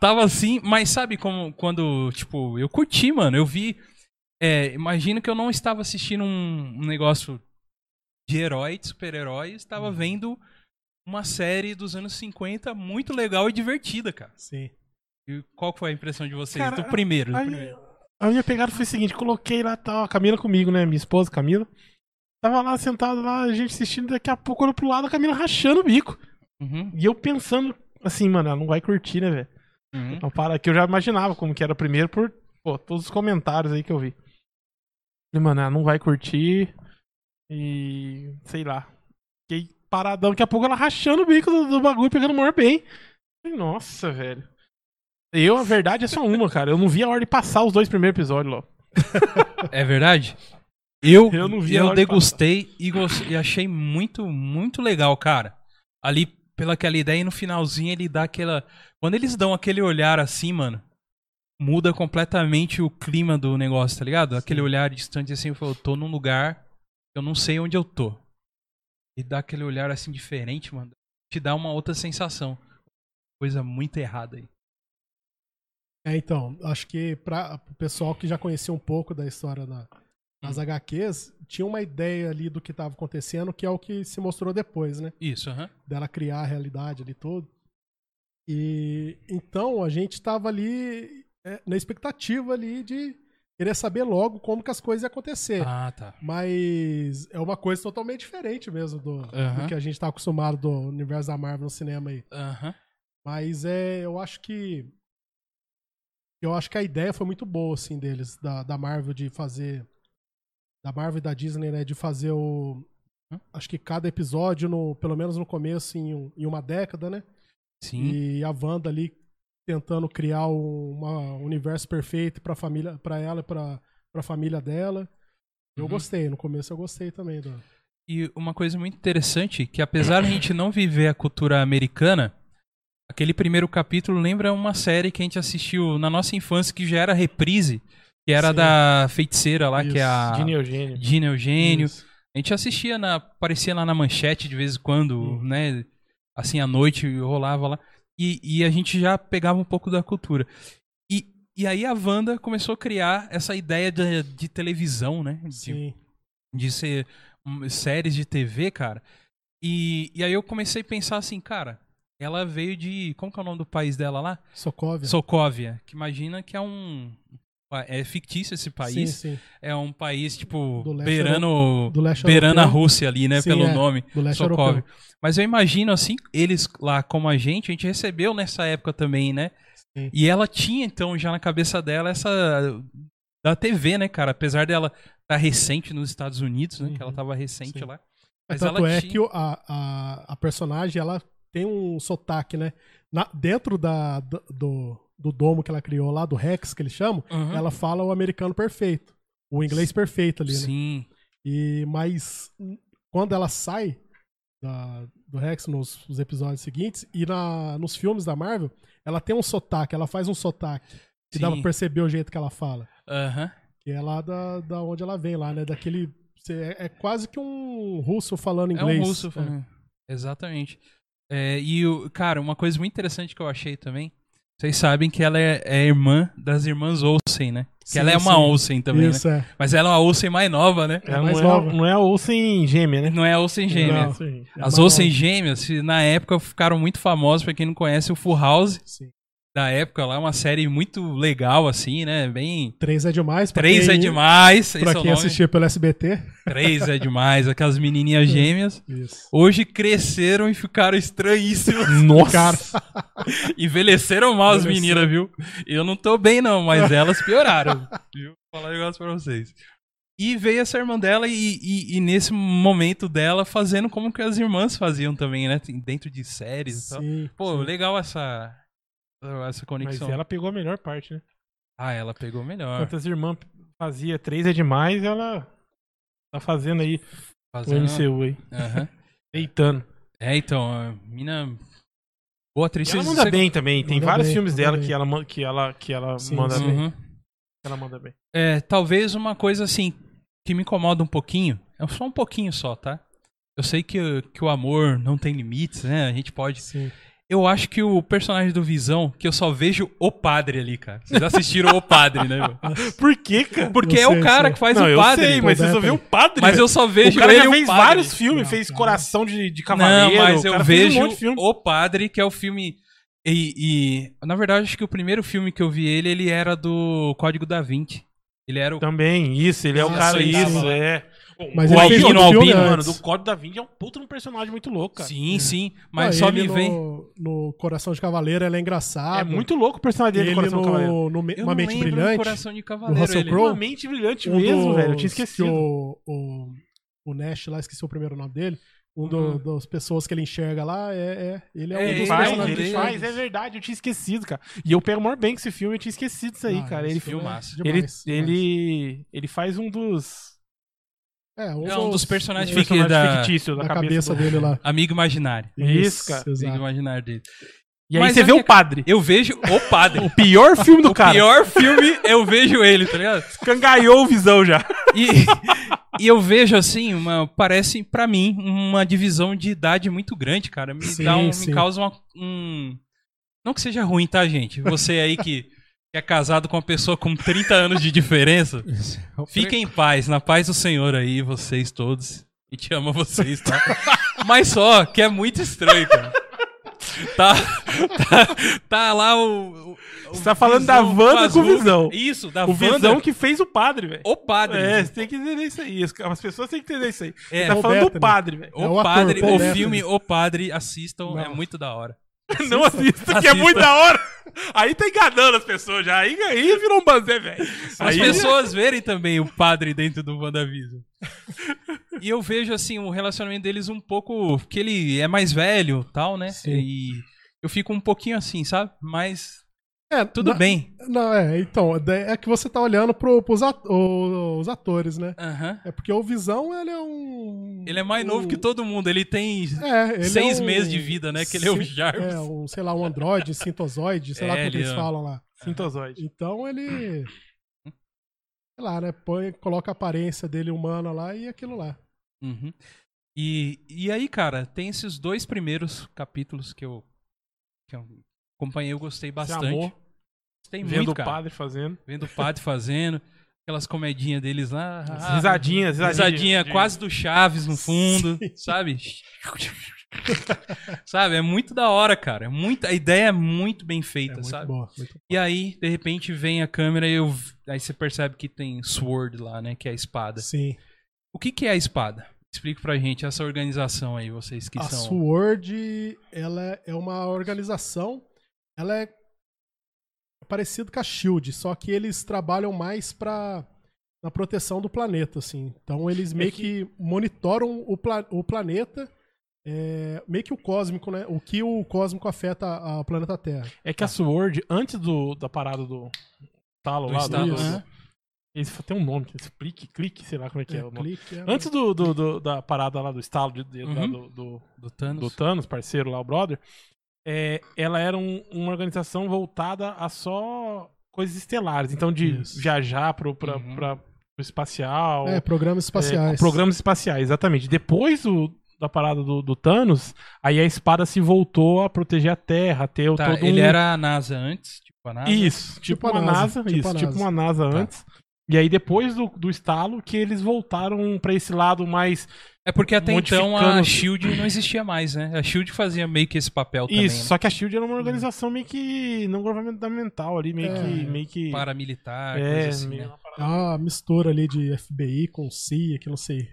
Tava assim, mas sabe como quando, tipo, eu curti, mano. Eu vi. É, imagino que eu não estava assistindo um, um negócio de herói, de super-herói, estava Uhum. vendo uma série dos anos 50 muito legal e divertida, cara. Sim. E qual foi a impressão de vocês? Cara, do primeiro, do Aí, primeiro. A minha pegada foi a seguinte: coloquei lá, tal, a Camila comigo, né? Minha esposa, Camila. Tava lá sentado lá, a gente assistindo, daqui a pouco olho pro lado, a Camila rachando o bico. Uhum, E eu pensando, assim, mano, ela não vai curtir, né, velho? uhum. Então, para que eu já imaginava como que era o primeiro por pô, todos os comentários aí que eu vi. Falei, mano, ela não vai curtir. E. sei lá. Fiquei paradão, daqui a pouco ela rachando o bico do, do bagulho, pegando o maior bem. Falei, nossa, velho. Eu, a verdade, é só uma, cara. Eu não vi a hora de passar os dois primeiros episódios, lá. É verdade? Eu, Eu não vi eu hora de degustei e, e achei muito, muito legal, cara. Ali, pela aquela ideia, e no finalzinho ele dá aquela. Quando eles dão aquele olhar assim, mano, muda completamente o clima do negócio, tá ligado? Aquele olhar distante assim, eu falo, eu tô num lugar, eu não sei onde eu tô. E dá aquele olhar assim diferente, mano. Te dá uma outra sensação. Coisa muito errada aí. É, então, acho que para o pessoal que já conhecia um pouco da história da- das. HQs, tinha uma ideia ali do que estava acontecendo, que é o que se mostrou depois, né? Isso, aham. Dela criar a realidade ali tudo. E então a gente estava ali é, na expectativa ali de querer saber logo como que as coisas iam acontecer. Ah, tá. Mas é uma coisa totalmente diferente mesmo do, do Aham. que a gente tá acostumado do universo da Marvel no cinema aí. Aham. Mas é, eu acho que eu acho que a ideia foi muito boa assim deles da, da Marvel de fazer da Marvel e da Disney, né, de fazer o Hã? acho que cada episódio no pelo menos no começo em, um- em uma década, né? Sim. E a Wanda ali tentando criar um um universo perfeito para família, para ela e para para família dela. Eu Uhum. gostei, no começo eu gostei também do E uma coisa muito interessante, que apesar de a gente não viver a cultura americana, aquele primeiro capítulo lembra uma série que a gente assistiu na nossa infância, que já era reprise, que era Sim. da feiticeira lá, que é Isso, a Dini Eugênio. Gina Eugênio. Isso. A gente assistia, na, aparecia lá na manchete de vez em quando, Hum. né? Assim, à noite rolava lá. E, e a gente já pegava um pouco da cultura. E, e aí a Wanda começou a criar essa ideia de, de televisão, né? De, Sim. de ser hum, séries de TV, cara. E, e aí eu comecei a pensar assim, cara, ela veio de. Como que é o nome do país dela lá? Sokovia. Sokovia. Que imagina que é um. É fictício esse país. Sim, sim. É um país, tipo, Do leste beirando, do beirando a. Rússia ali, né? Sim, pelo é, nome. Do leste Sokovia. europeu. Mas eu imagino, assim, eles lá como a gente, a gente recebeu nessa época também, né? Sim. E ela tinha, então, já na cabeça dela essa da TV, né, cara? Apesar dela estar tá recente nos Estados Unidos, né? Que ela Uhum. tava recente lá. É, Mas tanto é tinha- que a, a, a personagem, ela tem um sotaque, né? Na- dentro da, do, do, do domo que ela criou lá, do Rex, que eles chamam, Uhum. ela fala o americano perfeito. O inglês perfeito ali, né? Sim. E, mas quando ela sai da- do Rex nos, nos episódios seguintes e na, nos filmes da Marvel, ela tem um sotaque, ela faz um sotaque. Que dá Sim. pra perceber o jeito que ela fala. Aham. Que é lá da, da onde ela vem, lá, né? Daquele. É, é quase que um russo falando inglês. É um russo falando. Exatamente. É, e, o, cara, uma coisa muito interessante que eu achei também. Vocês sabem que ela é, é irmã das irmãs Olsen, né? Que Sim, ela é uma sim. Olsen também, né? Isso, é. Mas ela é uma Olsen mais nova, né? Ela mais não, é, nova. não é a Olsen gêmea, né? Não é a Olsen gêmea. Não. Sim. É As Olsen nova. gêmeas, na época, ficaram muito famosas. Pra quem não conhece, o Full House, Sim. Da época lá, uma série muito legal, assim, né? Bem... Três é demais. Pra Três quem, é demais, Pra é quem assistia pelo SBT. Três é demais, aquelas menininhas gêmeas. Isso. Hoje cresceram e ficaram estranhíssimas. Nossa! Cara, Envelheceram mal as meninas, viu? Eu não tô bem, não, mas elas pioraram. viu? Vou falar um negócio pra vocês. E veio essa irmã dela e, e- e nesse momento dela fazendo como que as irmãs faziam também, né? Dentro de séries e tal. sim. Pô, sim. legal essa, essa Mas conexão. ela pegou a melhor parte, né? Ah, ela pegou melhor. Enquanto as irmãs fazia três é demais, ela tá fazendo aí o Fazendo... MCU aí. Aham. Deitando. É, então, a mina... Boa atriz. E ela manda você- bem também. Tem Manda vários bem, filmes dela bem. que ela, que ela, que ela Sim, manda sim. bem. Uhum. Ela manda bem. É, talvez uma coisa assim que me incomoda um pouquinho, é só um pouquinho só, tá? Eu sei que, que o amor não tem limites, né? A gente pode. Sim. Eu acho que o personagem do Visão, que eu só vejo o padre ali, cara. Vocês assistiram o padre, né? meu? Por quê, cara? Porque Eu é o sei, cara sei. que faz não, o eu padre. sei, mas você só vê o padre. Mas eu só vejo o cara ele já fez vários filmes, Não, fez cara. Coração de, de Cavaleiro. Não, mas eu vejo um o padre, que é o filme. E, e, na verdade, acho que o primeiro filme que eu vi ele, ele era do Código da Vinci. Ele era o. Também, isso, ele é o cara, isso. isso, é. Mas o Albino, outro Albino, mano, do Código da Vinci é um puta de um personagem muito louco, cara. Sim, sim. Mas Não, só ele me no, vem. No Coração de Cavaleiro, ele é engraçado. É muito louco o personagem dele Ele do Coração do Cavaleiro. no, no Me- Eu Uma não Mente Brilhante. Coração de Cavaleiro. Russell ele. Crowe. Uma mente brilhante um mesmo, dos- velho. Eu tinha que esquecido. O, o, o Nash lá, esqueci o primeiro nome dele. Um do- Uhum. das pessoas que ele enxerga lá, é, é ele é, É, um dos faz, personagens ele faz, é verdade, eu tinha esquecido, cara. E eu pego maior bem com esse filme, eu tinha esquecido isso aí, Ah, cara. Ele, filme é ele, demais. ele, ele faz um dos É, É um dos personagens fica- personagens da- fictícios da, da cabeça, do- dele lá. Amigo imaginário. Isso, cara. Amigo exato. imaginário dele. E aí Mas você vê minha- o padre. Eu vejo o padre. O pior filme do o cara. pior filme, eu vejo ele, tá ligado? Cangaiou o visão já. E, e eu vejo assim, uma, parece pra mim uma divisão de idade muito grande, cara. Me, Sim, dá um- me causa uma, um. Não que seja ruim, tá, gente? Você aí que, que é casado com uma pessoa com 30 anos de diferença, fiquem em paz, na paz do Senhor aí, vocês todos. E te amo vocês, tá? Mas só que é muito estranho, cara. Tá, tá, tá lá o. o- o Você tá falando da Wanda com o. Visão. Isso, da o Wanda. visão que fez o padre, velho. O padre. É, você tem que entender isso aí. As- As pessoas têm que entender isso aí. É, Você tá o falando do Bethany. padre, velho. O, É o ator, padre, Paul o Bettany. filme O Padre, assistam, é Não. muito da hora. Não assista, que é muito da hora. Aí tá enganando as pessoas já. Aí, aí virou um banzé, velho. As Aí pessoas verem também o padre dentro do WandaVision. E eu vejo, assim, o relacionamento deles um pouco. que ele é mais velho tal, né? Sim. E eu fico um pouquinho assim, sabe? Mas É, tudo na- bem. Não, é, então, é que você tá olhando pro, pros at- o- os atores, né? Aham. É porque o Visão, ele é um... Ele é mais novo um- que todo mundo. Ele tem. É, ele seis é um- meses de vida, né? Que ele é o Jarvis. É, um, sei lá, um androide, sintozoide, sei lá É, como ele eles é- falam lá. Sintozoide. Então ele. Sei lá, né? Põe, coloca a aparência dele humana lá e aquilo lá. Uhum. E, e aí, cara, tem esses dois primeiros capítulos que eu, que eu acompanhei, eu gostei Você bastante. amou, Gostei vendo muito, o cara. padre fazendo. Vendo o padre fazendo, aquelas comedinhas deles lá. Ah, risadinhas, risadinha. Risadinha quase do Chaves no fundo, sabe? sabe? É muito da hora, cara. É muito, a ideia é muito bem É feita, muito sabe? boa. Muito... E aí, de repente, vem a câmera e eu, aí você percebe que tem sword lá, né? Que é a espada. Sim. O que, que é a espada? Explica pra gente essa organização aí, vocês que a são. Sword, ela é uma organização. Ela é. Parecido com a Shield, só que eles trabalham mais pra na proteção do planeta, assim. Então eles meio que... monitoram o, pla- o planeta, é, meio que o cósmico, né? O que o cósmico afeta a- o planeta Terra. É que a Sword, antes do, da parada do talo Do lá, estalo, do, Isso. né? esse tem um nome, Split, clique, sei lá como é que é, É, o nome. clique, é- Antes do, do- do- da parada lá do estalo de, de- lá Uhum. do, do, Do Thanos. do Thanos, parceiro lá, o brother, é, ela era um- uma organização voltada a só coisas estelares. Então, de Isso. viajar pro, pra, Uhum. pra- pro espacial. É, programas é, espaciais. programas espaciais, exatamente. Depois do- da parada do, do Thanos, aí a espada se voltou a proteger a Terra, a ter Tá, todo ele um... era a NASA antes, tipo a NASA. Isso, tipo, Tipo a uma NASA, NASA, tipo isso, a tipo NASA. uma NASA Tá. E aí depois do, do estalo que eles voltaram pra esse lado mais É porque até então a Shield não existia mais, né? A Shield fazia meio que esse papel também. isso, né? só que a Shield era uma organização meio que não governamental ali, meio É. que meio que Paramilitar, é, coisa assim, meio né? É uma mistura ali de FBI com CIA, que não sei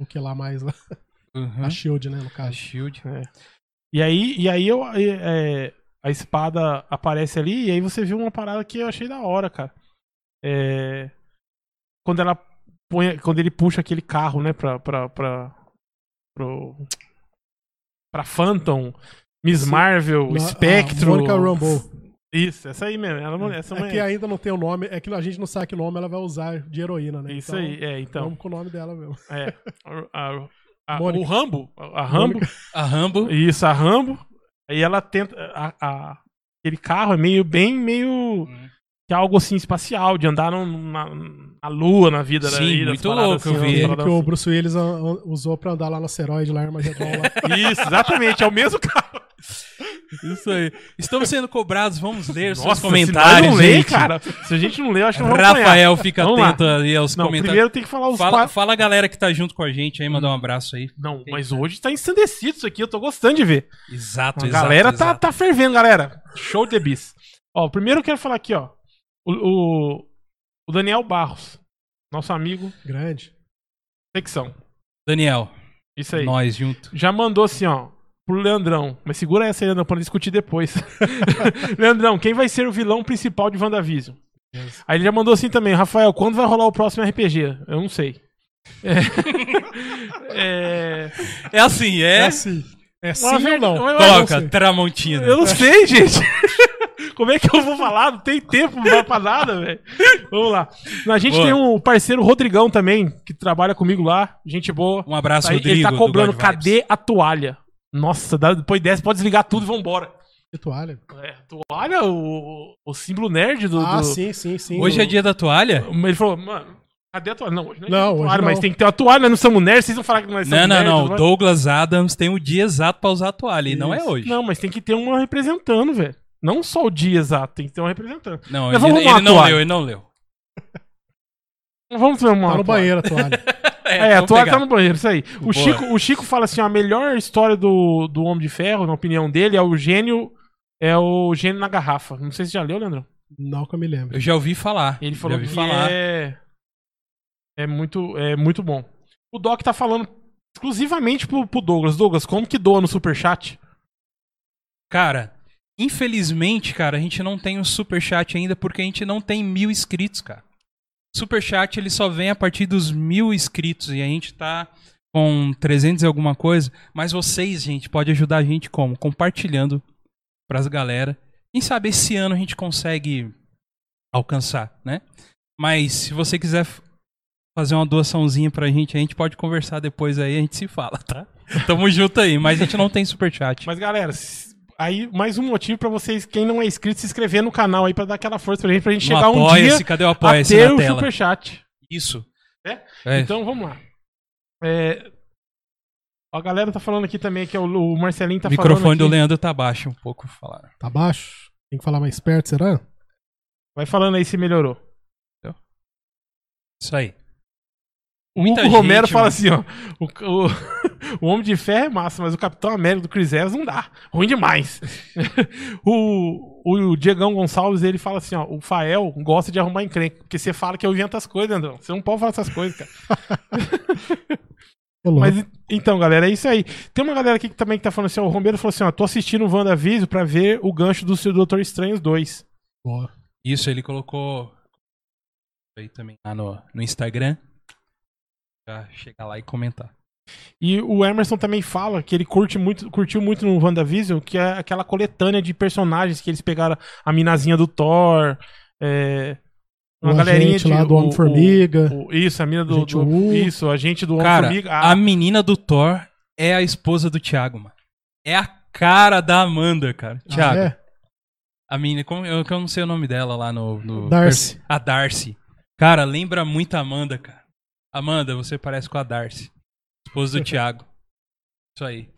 o que lá mais lá. Uhum. A Shield, né, no A caso. Shield. E aí, e aí eu, é, a espada aparece ali e aí você viu uma parada que eu achei da hora, cara. É, quando ela põe, quando ele puxa aquele carro, né, pra, pra, pra, pro, pra Phantom, Miss Sim. Marvel, Na- Spectro. Monica Rambeau. Isso, essa aí mesmo. Ela, essa É mulher- que ainda não tem o nome, é que a gente não sabe que nome ela vai usar de heroína, né? Isso Então, aí, é, então. Vamos com o nome dela mesmo. É, a- a- a- o Rambo, a, Rambo, A Rambo. isso, a Rambo. Aí ela tenta. A, a- aquele carro é meio, bem, meio. Que é algo assim espacial, de andar no- na, na lua, na vida da Sim, vida, muito paradas louco, eu assim, vi. umas Ele que o assim. Bruce Willis a- a- usou pra andar lá no asteroide, lá em Armagedon. lá. Isso, exatamente, é o mesmo carro. Isso aí. Estamos sendo cobrados, vamos ler seus Nossa, comentários, se não ler, gente. cara. Se a gente não ler, eu acho que não. Rafael, fica Vamos lá. atento ali aos Não, comentários. primeiro tem que falar os Fala, quatro. fala a galera que tá junto com a gente aí, mandar um abraço aí. Não, mas hoje tá ensandecido isso aqui, eu tô gostando de ver. Exato, A exato. galera tá, exato. tá fervendo, galera. Show de bis. Ó, primeiro eu quero falar aqui, ó. O, o, o Daniel Barros, nosso amigo, Grande. secção. Daniel, Isso aí. nós junto. Já mandou assim, ó, pro Leandrão. Mas segura essa aí, Leandrão, pra discutir depois. Leandrão, quem vai ser o vilão principal de WandaVision? Aí ele já mandou assim também, Rafael, quando vai rolar o próximo RPG? Eu não sei. É. é... É assim, É é. assim. É sim Uma ou não? não Coloca. Tramontina. Eu não sei, gente. Como é que eu vou falar? Não tem tempo não dá pra nada, velho. Vamos lá. A gente Boa. tem um parceiro Rodrigão também, que trabalha comigo lá. Gente boa. Um abraço, Aí Rodrigo. ele tá do cobrando, cadê a toalha? Nossa, dá- depois dessa, pode desligar tudo e vambora. Que toalha. É, toalha, o, o símbolo nerd do. Ah, do- sim, sim, sim. Hoje é dia da toalha? Ele falou, mano, cadê a toalha? Não, hoje não é Não, dia da hoje toalha, não. mas tem que ter uma toalha, nós não somos nerds, vocês vão falar que nós somos Não, não, nerds, não. Douglas Adams tem o dia exato pra usar a toalha. E não é Isso. hoje. Não, mas tem que ter uma representando, velho. Não só o dia exato, tem que ter uma representando. Não, Mas ele, vamos ele a não leu, ele não leu. Vamos ver uma Tá no toalha. banheiro a toalha. É, a vamos toalha pegar. tá no banheiro, isso aí. O Boa. Chico, o Chico fala assim: a melhor história do, do Homem de Ferro, na opinião dele, é o gênio. É o gênio na garrafa. Não sei se você já leu, Leandro. Não que eu me lembro. Eu já ouvi falar. Ele já falou ouvi que falar. é. É muito, é muito bom. O Doc tá falando exclusivamente pro, pro Douglas. Douglas, como que doa no superchat? Cara, infelizmente, cara, a gente não tem o superchat ainda porque a gente não tem mil inscritos, cara. Superchat ele só vem a partir dos mil inscritos e a gente tá com 300 e alguma coisa. Mas vocês, gente, pode ajudar a gente como? Compartilhando pras galera. Quem sabe esse ano a gente consegue alcançar, né? Mas se você quiser fazer uma doaçãozinha pra gente, a gente pode conversar depois aí, a gente se fala, tá? Tamo junto aí, mas a gente não tem superchat. Mas galera, aí mais um motivo pra vocês, quem não é inscrito, se inscrever no canal aí pra dar aquela força pra gente, pra gente chegar um dia Apoia-se, cadê o a apoia-se ter na o tela? superchat. Isso. É? É. Então vamos lá. É, A galera tá falando aqui também que é o, o Marcelinho tá o microfone falando. do. Leandro tá baixo um pouco, falar. Tá baixo? Tem que falar mais perto, será? Vai falando aí se melhorou. Isso aí. O Muita Hugo Romero gente, fala assim, ó. O, o, o Homem de Ferro é massa, mas o Capitão América do Chris Evans não dá. Ruim demais. o, o Diegão Gonçalves, ele fala assim, ó. O Fael gosta de arrumar encrenca. Porque você fala que eu invento as coisas, Andrão. Você não pode falar essas coisas, cara. Mas então, galera, é isso aí. Tem uma galera aqui que também que tá falando assim, ó, o Romero falou assim, ó, tô assistindo o WandaVision pra ver o gancho do seu Doutor Estranho 2. Boa. Isso, ele colocou aí também lá no, no Instagram. Pra chegar lá e comentar. E o Emerson também fala que ele curte muito, curtiu muito no WandaVision, que é aquela coletânea de personagens que eles pegaram a minazinha do Thor, é, uma O galerinha de lá do o- Homem-Formiga. Isso, a mina do, do- isso, a gente do Cara, Homem-Formiga. a Ah, menina do Thor é a esposa do Thiago, mano. É a cara da Amanda, cara. Ah, Thiago. é? A menina, como, eu, eu não sei o nome dela lá no. no Darcy. A Darcy. Cara, lembra muito a Amanda, cara. Amanda, você parece com a Darcy. Esposa do Thiago. Isso aí.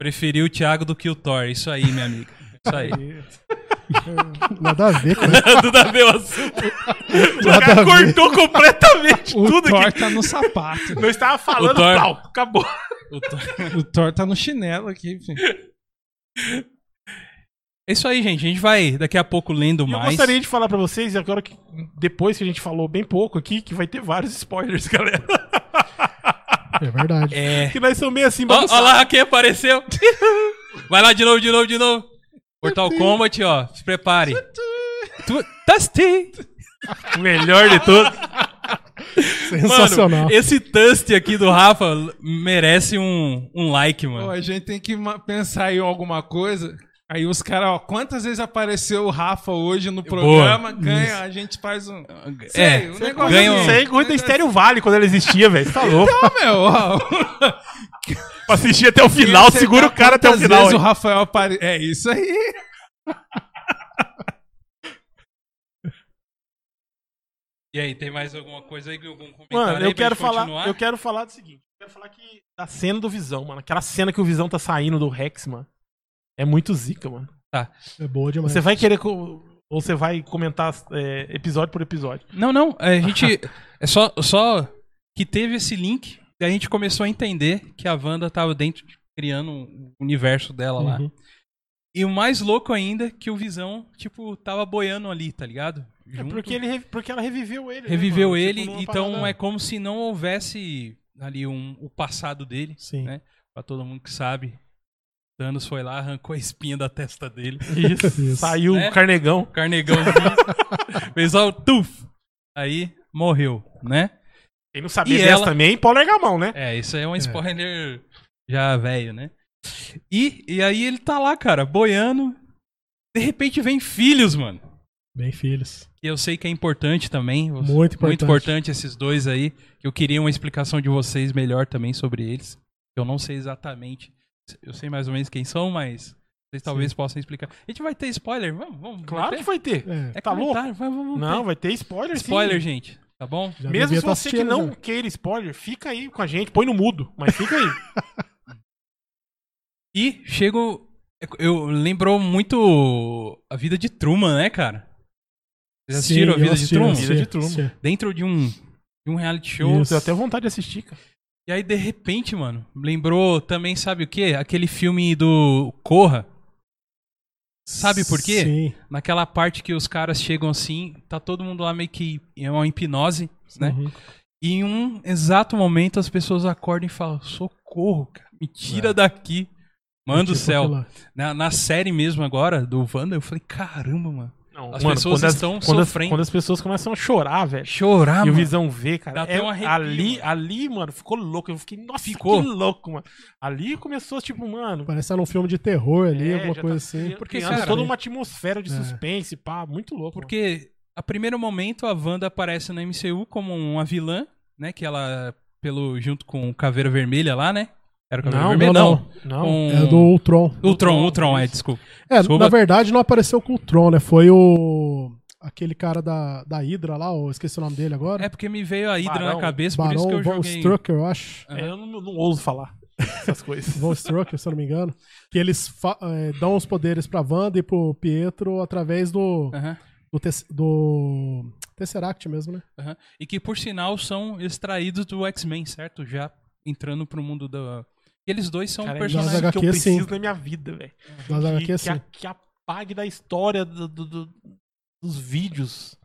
Preferi o Thiago do que o Thor. Isso aí, minha amiga. Isso aí. Nada a ver, cara. Tudo a ver o assunto. o nada cara cortou completamente O tudo Thor aqui. tá no sapato. Não estava falando, O Thor- pau, acabou. O Thor- O Thor tá no chinelo aqui, filho. É isso aí, gente. A gente vai daqui a pouco lendo Eu mais. gostaria de falar pra vocês, agora que depois que a gente falou bem pouco aqui, que vai ter vários spoilers, galera. É verdade. É. Que nós somos meio assim, ó lá quem apareceu. Vai lá de novo, de novo, de novo. Mortal Kombat, ó. Se prepare. Dusty. O melhor de tudo. Sensacional. Mano, esse Dusty aqui do Rafa merece um, um like, Pô, mano. a gente tem que pensar em alguma coisa. Aí os caras, ó, quantas vezes apareceu o Rafa hoje no programa, ganha, a gente faz um. Sei, É, um negócio ganha um- Isso aí, coisa da Estéreo Vale quando ela existia, velho. Você tá louco. Não, meu, ó. pra assistir até o final, Você segura o cara até o quantas final. vezes hein? o Rafael apare... É isso aí. E aí, tem mais alguma coisa aí? Algum comentário Mano, aí eu pra quero falar, continuar? eu quero falar do seguinte. Eu quero falar que da cena do Visão, mano. Aquela cena que o Visão tá saindo do Rex, mano. É muito zica, mano. É boa demais. Você vai querer. co- Ou você vai comentar é, episódio por episódio. Não, não. A gente. é só, só que teve esse link e a gente começou a entender que a Wanda tava dentro, criando o universo dela lá. Uhum. E o mais louco ainda é que o Visão, tipo, tava boiando ali, tá ligado? É Junto. porque, ele, porque ela reviveu ele. né, Reviveu mano? ele, Tipo, então parada- é como se não houvesse ali um, o passado dele, Sim. né? Pra todo mundo que sabe. Thanos foi lá, arrancou a espinha da testa dele. Isso. Isso. Saiu Né? o carnegão. Carnegãozinho. fez ó, o tuf. Aí morreu, né? Quem não sabia E dessa ela- também, pode largar a mão, né? É, isso aí é um spoiler já velho, né? E, e aí ele tá lá, cara, boiando. De repente vem filhos, mano. Bem filhos. Que eu sei que é importante também. Muito importante. Muito importante esses dois aí. Que eu queria uma explicação de vocês melhor também sobre eles. Eu não sei exatamente. Eu sei mais ou menos quem são, mas vocês talvez possam explicar. A gente vai ter spoiler? Vamos, vamos. Claro que vai ter. É, É Tá louco? vamos, vamos Não, ter. vai ter spoiler sim. Spoiler, gente. Tá bom? já Mesmo se tá você que não já. queira spoiler, fica aí com a gente, põe no mudo, mas fica aí. E chego. Eu lembrou muito a vida de Truman, né, cara? Vocês assistiram Sim, a vida eu de assisti, Truman? assisti, Vida de Truman. assisti. Dentro de um, de um reality show. Isso. Eu tenho até vontade de assistir, cara. E aí, de repente, mano, lembrou também, sabe o quê? Aquele filme do Corra. Sabe por quê? Sim. Naquela parte que os caras chegam assim, tá todo mundo lá meio que é uma hipnose, né? Uhum. E em um exato momento as pessoas acordam e falam: socorro, cara, me tira É. daqui. Mano do Tipo céu. Na, na série mesmo agora, do Wanda, eu falei, caramba, mano. Não, As pessoas quando estão quando as, sofrendo. quando as pessoas começam a chorar, velho. Chorar, e o mano. Visão vê, cara. Dá é- até um arrepio, ali, mano. ali, mano, ficou louco. Eu fiquei, nossa, Ficou. que louco, mano. Ali começou, tipo, mano. Parece num filme de terror ali, é, alguma coisa tá assim. Porque, criando cara, toda uma atmosfera de É. suspense, pá, muito louco. mano. Porque a primeiro momento a Wanda aparece na MCU como uma vilã, né? Que ela, pelo junto com o Caveira Vermelha lá, né? Era o Caveira Não, Vermelha? não, Não. Com... É do Ultron. Ultron, Ultron, é, desculpa. É, Desculpa. na verdade não apareceu com o Ultron, né? Foi o. Aquele cara da, da Hydra lá, eu esqueci o nome dele agora. É porque me veio a Hydra Barão. na cabeça, por isso que eu Von joguei. Strucker, eu acho. É, eu não, não ouso falar essas coisas. Von Strucker, se eu não me engano. Que eles é, dão os poderes pra Wanda e pro Pietro através do. Aham, Do, tes- do Tesseract mesmo, né? E que, por sinal, são extraídos do X-Men, certo? Já entrando pro mundo da... Eles dois são Cara, personagens... isso que eu HQ, preciso sim. na minha vida, velho. Que, HQ, que, sim. a- que apague da história do- do- do- dos vídeos.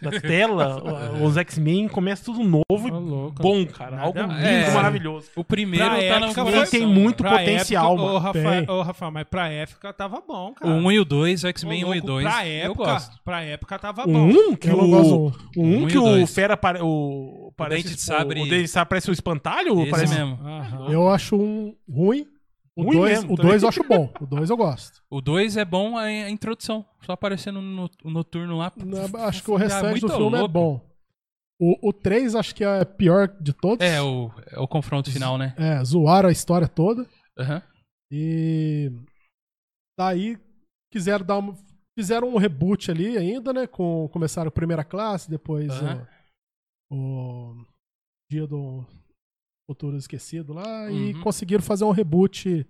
da tela, os X-Men, começa tudo novo e louco. bom, cara. Algo lindo, É. maravilhoso. O primeiro Pra tá época foi- tem muito pra potencial, época, mano. Ô, Rafael, ô, Rafael, mas pra época tava bom, O cara. 1 e o 2, X-Men Ô, 1 e louco, 2. Pra eu época, gosto. pra época tava O bom. um que Eu o, gosto o um Um e que o o. Fera o parece Dente de tipo, Sabre. o Dente de Sabre parece o espantalho, Esse parece mesmo. Eu acho um ruim. O Ruim 2 mesmo, o dois eu acho bom. O 2 eu gosto. O 2 é bom a, a introdução. Só aparecendo no, no noturno lá. Não, Acho que o Já restante do filme é louco. bom. O, o 3 acho que é pior de todos. É o, é o confronto final, né? É, zoaram a história toda. Aham. E daí quiseram dar uma, fizeram um reboot ali ainda, né? Com, começaram a primeira classe, depois o, o dia do futuro esquecido lá e Uhum. conseguiram fazer um reboot,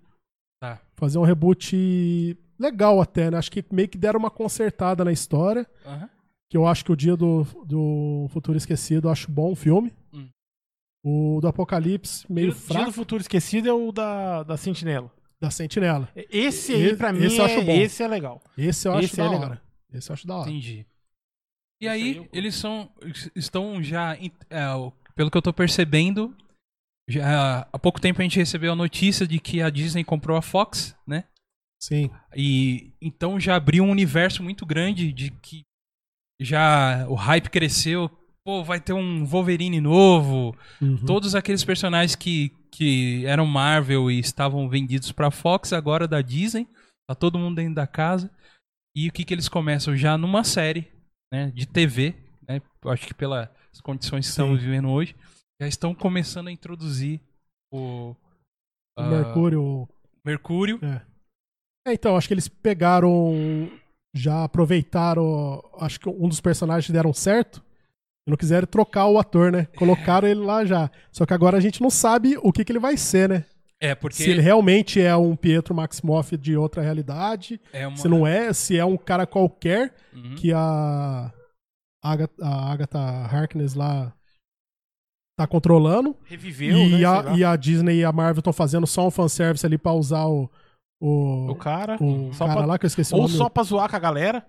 Tá. fazer um reboot legal até, né? Acho que meio que deram uma consertada na história, Aham. que eu acho que o dia do, do futuro esquecido eu acho bom o filme. Hum. O do Apocalipse meio Dia do fraco Futuro Esquecido é o da, da Sentinela. da Sentinela. Esse aí, Esse- pra mim, esse eu acho é, bom. esse é legal. Esse eu acho Esse da é legal. hora. Esse eu acho da hora. Entendi. E aí, eles são. Estão já. é, pelo que eu tô percebendo, já há pouco tempo a gente recebeu a notícia de que a Disney comprou a Fox, né? Sim. E então já abriu um universo muito grande de que já o hype cresceu. Pô, vai ter um Wolverine novo. Uhum. Todos aqueles personagens que, que eram Marvel e estavam vendidos pra Fox, agora da Disney. Tá todo mundo dentro da casa. E o que, que eles começam? Já numa série né, de TV, né? Acho que pelas condições que Sim. estamos vivendo hoje, já estão começando a introduzir o, O ah, Mercúrio. Mercúrio. É, então, acho que eles pegaram. Já aproveitaram. Acho que um dos personagens deram certo. E não quiseram trocar o ator, né? Colocaram ele lá já. Só que agora a gente não sabe o que, que ele vai ser, né? É, porque Se ele realmente é um Pietro Maximoff de outra realidade. é uma... Se não é, se é um cara qualquer Uhum. que a Agatha, a Agatha Harkness lá tá controlando. Reviveu, e, né? a, e a Disney e a Marvel estão fazendo só um fanservice ali pra usar o. O, O cara. o só cara pra- lá que eu esqueci o Ou nome. só pra zoar com a galera.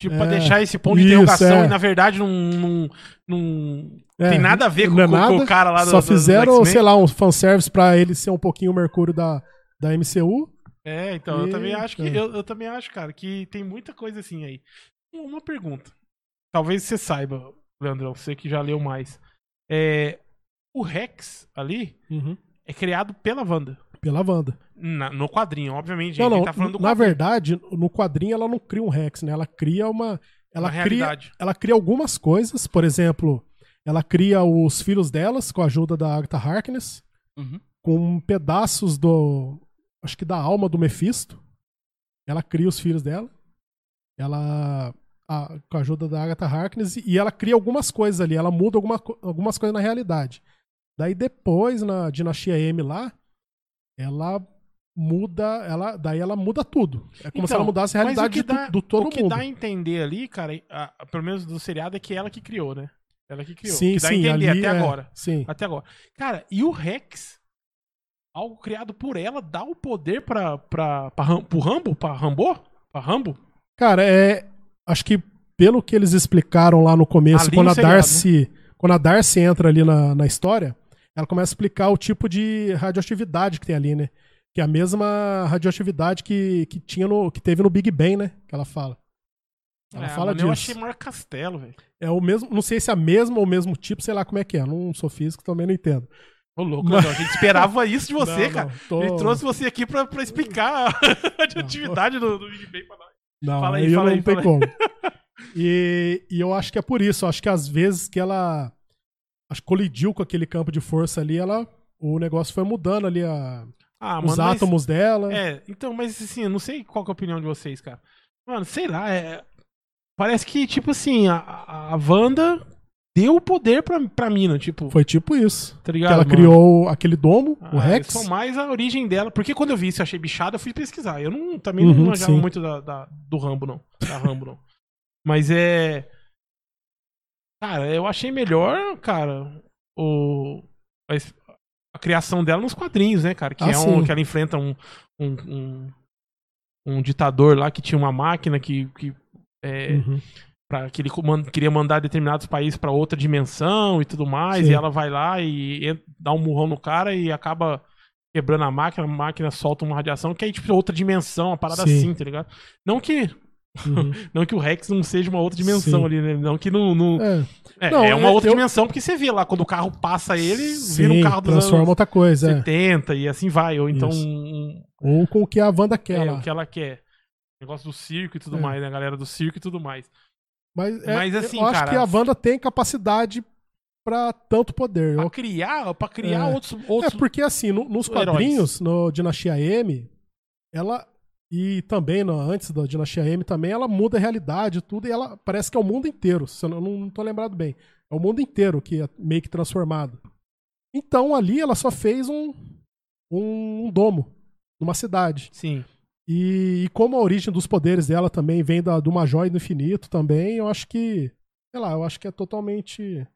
Tipo, É, pra deixar esse ponto de interrogação é. e na verdade não, não, não É, tem nada a ver com, é com- com nada, o cara lá do Só do- do fizeram, X-Men. sei lá, um fanservice pra ele ser um pouquinho o Mercúrio da, da MCU. É, então, eu também acho que. é. Eu, eu também acho, cara, que tem muita coisa assim aí. Uma pergunta. Talvez você saiba, Leandrão, você que já leu mais. É, o Rex ali é criado pela Wanda. Pela Wanda. Na- no quadrinho, obviamente. Não, não. tá falando do na verdade, no quadrinho ela não cria um Rex, né? Ela cria uma. Ela na cria, realidade. ela cria algumas coisas. Por exemplo, ela cria os filhos delas com a ajuda da Agatha Harkness, Uhum. com pedaços do. Acho que da alma do Mephisto. Ela cria os filhos dela. Ela. a- com a ajuda da Agatha Harkness. E ela cria algumas coisas ali. Ela muda alguma, algumas coisas na realidade. Daí depois, na Dinastia M lá, ela muda. Ela, daí ela muda tudo. É como se Então, ela mudasse a realidade dá- tu- do todo O que mundo. dá a entender ali, cara, a- a- pelo menos do seriado, é que ela que criou, né? Ela que criou. Sim, que dá sim, a entender ali até é- agora. Sim. Até agora. Cara, e o Rex, algo criado por ela, dá o poder pra, pra, pra, Ram- pro Rambo? Pra Rambo? Pra Rambo? Cara, é. Acho que pelo que eles explicaram lá no começo, Ali quando no a Darcy. Quando a Darcy entra ali na, na história, ela começa a explicar o tipo de radioatividade que tem ali, né? Que é a mesma radioatividade que, que tinha no. que teve no Big Bang, né? Que ela fala. Ela É, fala disso. Eu achei maior castelo, velho. É o mesmo. Não sei se é a mesma ou o mesmo tipo, sei lá como é que é. Não sou físico, também não entendo. Ô, louco, Mas- a gente esperava isso de você, Não, cara. não, tô- Ele trouxe você aqui pra, pra explicar a radioatividade do, do Big Bang pra nós. Não, Fala aí, aí, fala não aí, tem fala como. E, e eu acho que é por isso. Eu acho que às vezes que ela acho colidiu com aquele campo de força ali, ela o negócio foi mudando ali a, Ah, os mano, mas- átomos dela. É, então, mas assim, eu não sei qual é a opinião de vocês, cara. Mano, sei lá, é... Parece que, tipo assim, a, a Wanda deu o poder pra, pra mina, tipo, Foi tipo isso. tá Que ligado? ela mano? criou aquele domo, o Ah, Rex. eu sou mais a origem dela. Porque quando eu vi isso e achei bichado, eu fui pesquisar. Eu não, também Uhum, não manjava muito da, da- do Rambo, não. Da Rambo, não. Mas é. Cara, eu achei melhor, cara, o. A, a criação dela nos quadrinhos, né, cara? Que Ah, é um. sim. Que ela enfrenta um, um, um. um ditador lá que tinha uma máquina que. que é, Uhum. para que ele queria mandar determinados países para outra dimensão e tudo mais, Sim. e ela vai lá e dá um murrão no cara e acaba quebrando a máquina, a máquina solta uma radiação que é tipo outra dimensão, uma parada Sim. assim, tá ligado? Não que Uhum. não que o Rex não seja uma outra dimensão Sim. ali, né? Não que não, não- É, é, Não, é uma eu- outra eu- dimensão porque você vê lá quando o carro passa ele, sim, vira um carro dos transforma anos outra coisa. é. 70 e assim vai, ou então um, Ou com o que a Wanda quer é, lá. o que ela quer. Negócio do circo e tudo É. mais, né? A galera do circo e tudo mais. Mas, é, Mas, assim, eu acho cara, que a Wanda tem capacidade pra tanto poder. Pra Eu- criar, pra criar É. outros, É outros porque assim, no- nos heróis. quadrinhos, no Dinastia M, ela e também no- antes da Dinastia M também, ela muda a realidade e tudo e ela parece que é o mundo inteiro, se eu não, não tô lembrado bem. É o mundo inteiro que é meio que transformado. Então ali ela só fez um um, domo numa cidade. Sim. E, e como a origem dos poderes dela também vem da, de uma joia do infinito também, eu acho que, sei lá, eu acho que é totalmente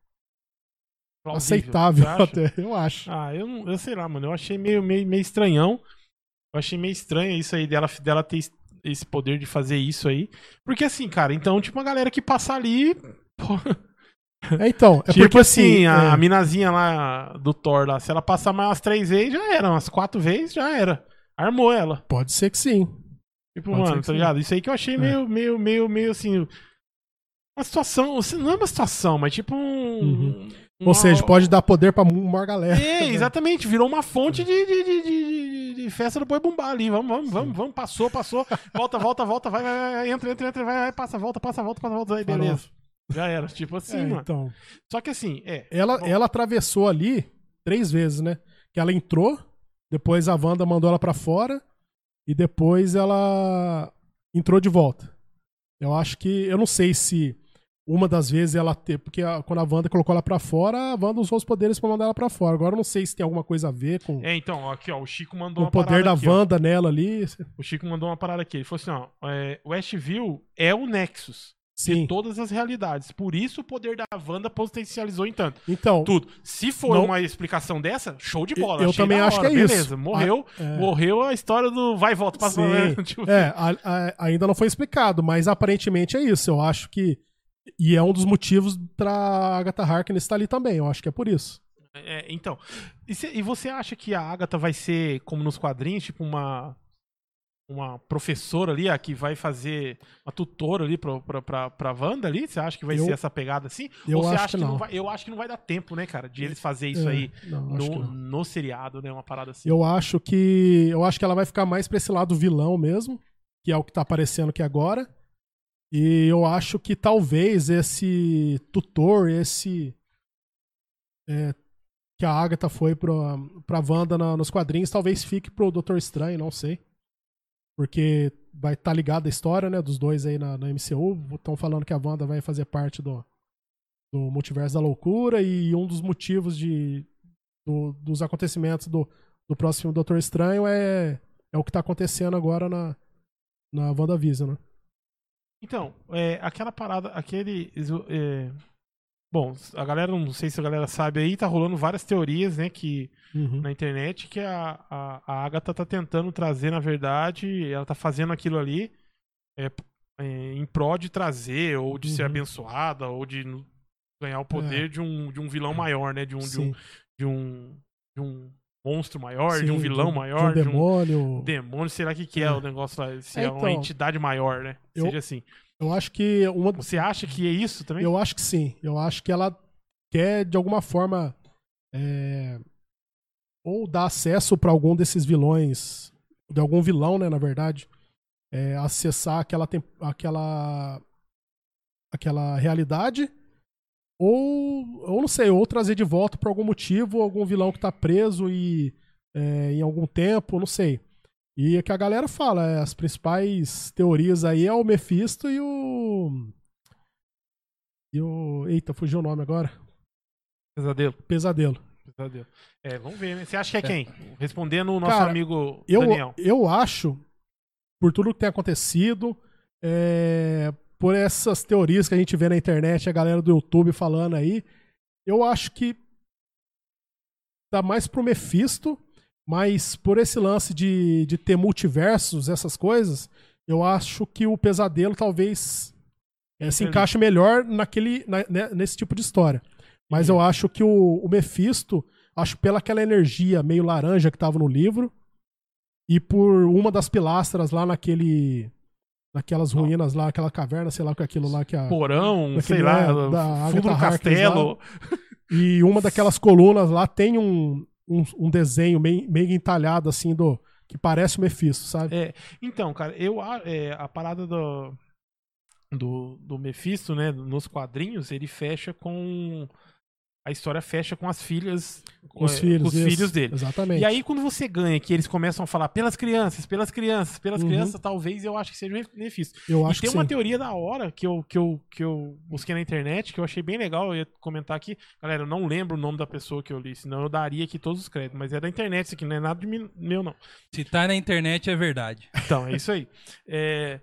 plausível. aceitável até, eu acho. Ah, eu, não- eu sei lá, mano. Eu achei meio, meio, meio estranhão. Eu achei meio estranho isso aí dela, dela ter es- esse poder de fazer isso aí. Porque assim, cara, então, tipo, uma galera que passa ali. É, então, é tipo porque assim, a, é, a minazinha lá do Thor lá, se ela passar mais umas três vezes, já era. Umas quatro vezes, já era. Armou ela. pode ser que sim. Tipo, Pode mano, tá sim. ligado? Isso aí que eu achei É. meio, meio, meio, meio assim. Uma situação. Não é uma situação, mas tipo um. Uhum. uma- Ou seja, pode dar poder pra maior galera. É, exatamente. Virou uma fonte de, de, de, de- de- de festa do boi bumbá ali. Vamos, vamos, vamos, vamos. Passou, passou. Volta, volta, volta. Vai, vai, vai. Entra, entra, entra. Vai, vai. Passa, volta, passa, volta, passa, volta. Aí, beleza. Já era. Tipo assim, É, mano. então, Só que assim, é. ela, Bom. ela atravessou ali três vezes, né? Que ela entrou, depois a Wanda mandou ela pra fora e depois ela entrou de volta. Eu acho que eu não sei se uma das vezes ela ter, porque a- quando a Wanda colocou ela pra fora, a Wanda usou os poderes pra mandar ela pra fora. Agora eu não sei se tem alguma coisa a ver com É, então, ó, aqui, ó. O Chico mandou o uma poder parada da aqui, ó. Wanda nela ali. O Chico mandou uma parada aqui. Ele falou assim, ó. É, Westview é o Nexus. Sim. todas as realidades. Por isso o poder da Wanda potencializou em tanto. Então, Tudo. Se for Não- uma explicação dessa, show de bola. Eu achei também acho que é isso. Beleza, morreu. é. Morreu a história do vai e volta. Sim. tipo, É, a- a- ainda não foi explicado, mas aparentemente é isso. Eu acho que. E é um dos motivos pra Agatha Harkness estar ali também. Eu acho que é por isso. É, então. E, cê- e você acha que a Agatha vai ser, como nos quadrinhos, tipo uma. Uma professora ali, a que vai fazer uma tutora ali pra, pra, pra, pra Wanda ali? Você acha que vai Eu- ser essa pegada assim? eu Ou você acho acha que não. vai. Eu acho que não vai dar tempo, né, cara, de eles fazer isso É, aí não, no, no seriado, né? Uma parada assim. Eu acho que. Eu acho que ela vai ficar mais pra esse lado vilão mesmo, que é o que tá aparecendo aqui agora. E eu acho que talvez esse tutor, esse. é, que a Agatha foi pra, pra Wanda na- nos quadrinhos, talvez fique pro Doutor Estranho, não sei. Porque vai estar tá ligado a história, né, dos dois aí na, na MCU. Estão falando que a Wanda vai fazer parte do, do Multiverso da Loucura e um dos motivos de, do- dos acontecimentos do, do próximo Doutor Estranho é, é o que tá acontecendo agora na, na WandaVision, né? Então, é, aquela parada, aquele. é, bom, a galera, não sei se a galera sabe aí, tá rolando várias teorias, né, que Uhum. na internet que a, a, a Agatha tá tentando trazer, na verdade, ela tá fazendo aquilo ali é, é, em pró de trazer, ou de ser Uhum. abençoada, ou de ganhar o poder de, um, de um vilão maior, né? De um, de um, Sim. de um, de um monstro maior, de um Sim, vilão de- maior, de de um um demônio. demônio, será que que é, É. o negócio lá? Se é, É, uma então, entidade maior, né? eu- Seja assim. Eu acho que uma, Você acha que é isso também? Eu acho que sim. Eu acho que ela quer, de alguma forma, é, ou dar acesso para algum desses vilões, de algum vilão, né, na verdade, é, acessar aquela, tem- aquela, aquela realidade, ou, ou não sei, ou trazer de volta por algum motivo algum vilão que tá preso e é, em algum tempo, não sei. E é que a galera fala, é, as principais teorias aí é o Mephisto e o. E o. Eita, fugiu o nome agora. Pesadelo. Pesadelo. Pesadelo. É, vamos ver, né? Você acha que é quem? Respondendo o nosso Cara, amigo Eu, Daniel. eu acho, por tudo que tem acontecido, é, por essas teorias que a gente vê na internet, a galera do YouTube falando aí, eu acho que tá mais pro Mephisto, mas por esse lance de, de ter multiversos, essas coisas, eu acho que o Pesadelo talvez é, se encaixa melhor naquele, na- né, nesse tipo de história. Mas eu acho que o, o Mephisto, acho pela aquela energia meio laranja que tava no livro, e por uma das pilastras lá naquele. Naquelas ruínas lá, aquela caverna, sei lá o que é aquilo lá que a. Porão, sei lá, da fundo do castelo. E uma daquelas colunas lá tem um, um, um desenho meio, meio entalhado, assim, do. Que parece o Mephisto, sabe? É, então, cara, eu a- é, a parada do, do do Mephisto, né, nos quadrinhos, ele fecha com a história fecha com as filhas, com os é, filhos. com os isso. filhos dele. Exatamente. E aí quando você ganha que eles começam a falar pelas crianças, pelas crianças, pelas Uhum. crianças, talvez eu acho que seja o Mephisto. eu E acho tem que uma sim. teoria da hora que eu, que, eu, que eu busquei na internet, que eu achei bem legal, eu ia comentar aqui. Galera, eu não lembro o nome da pessoa que eu li, senão eu daria aqui todos os créditos, mas é da internet isso aqui, não é nada de mim- meu, não. Se tá na internet é verdade. Então, é isso aí. É,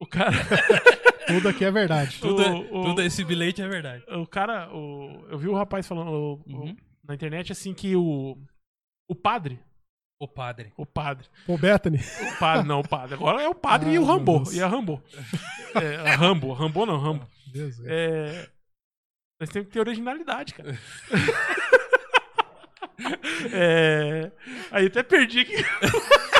o cara. Tudo aqui é verdade. Tudo, é- o- tudo esse bilhete é verdade. O cara. O, eu vi o rapaz falando o- o- Uhum. na internet assim que o. O padre. O padre. O padre. Pô, Bethany. O padre, não, o padre. Agora é o padre Ah, e o Rambo. Deus. E a Rambo. É, a Rambo. Rambo não, Rambo. Deus, é. É. Nós temos que ter originalidade, cara. É, aí até perdi aqui.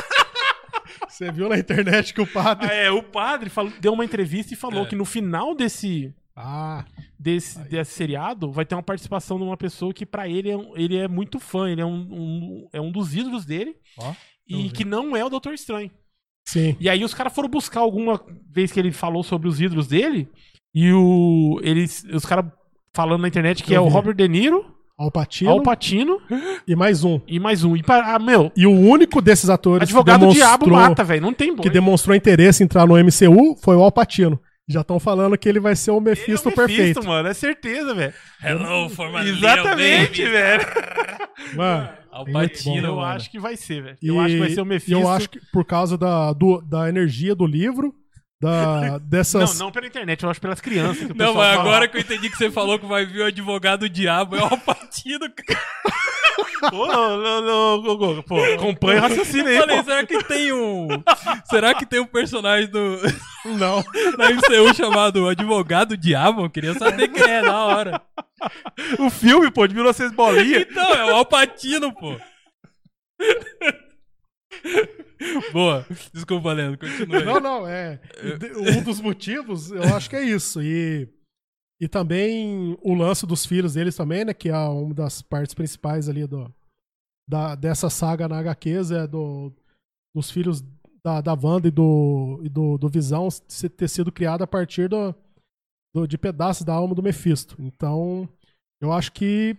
Você viu na internet que o padre. É, o padre falou- deu uma entrevista e falou É. que no final desse, Ah, desse, desse seriado vai ter uma participação de uma pessoa que pra ele é, ele é muito fã, ele é um, um- é um dos ídolos dele Ó, e que não é o Doutor Estranho. sim. E aí os caras foram buscar alguma vez que ele falou sobre os ídolos dele e o eles os caras falando na internet que Eu é o vi. Robert De Niro, Alpatino Al Pacino e mais um. e mais um. E ah, meu, E o único desses atores advogado do que diabo demonstrou, mata, velho, não tem que demonstrou interesse em entrar no MCU foi o Alpatino. Já estão falando que ele vai ser o Ele é o Mephisto Mephisto, perfeito. mano, é certeza, velho. Hello, for my Exatamente, velho. Mano, Alpatino, Eu mano. acho que vai ser, velho. e Eu acho que vai ser o e Mephisto. eu acho que por causa da, do- da energia do livro, da, Não, dessas. não pela internet, eu acho pelas crianças. Não, mas fala. agora que eu entendi que você falou que vai vir o advogado do diabo, é o Alpatino, cara. Ô, não, não, não, go, go, Pô, acompanha o raciocínio aí, Eu falei, pô. será que tem um. Será que tem um personagem do. Não. Na MCU chamado Advogado do Diabo? Eu queria saber quem é, na hora. O filme, pô, de 1900 bolinha. Então, é o Alpatino, pô. Boa. Desculpa, Leandro, continua. aí. Não, não, é. Um dos motivos, eu acho que é isso. E, e também o lance dos filhos deles também, né? Que é uma das partes principais ali do, da, dessa saga na HQs, é do, dos filhos da, da Wanda e do, e do, do Visão ter sido criado a partir do, do- de pedaços da alma do Mephisto. Então, eu acho que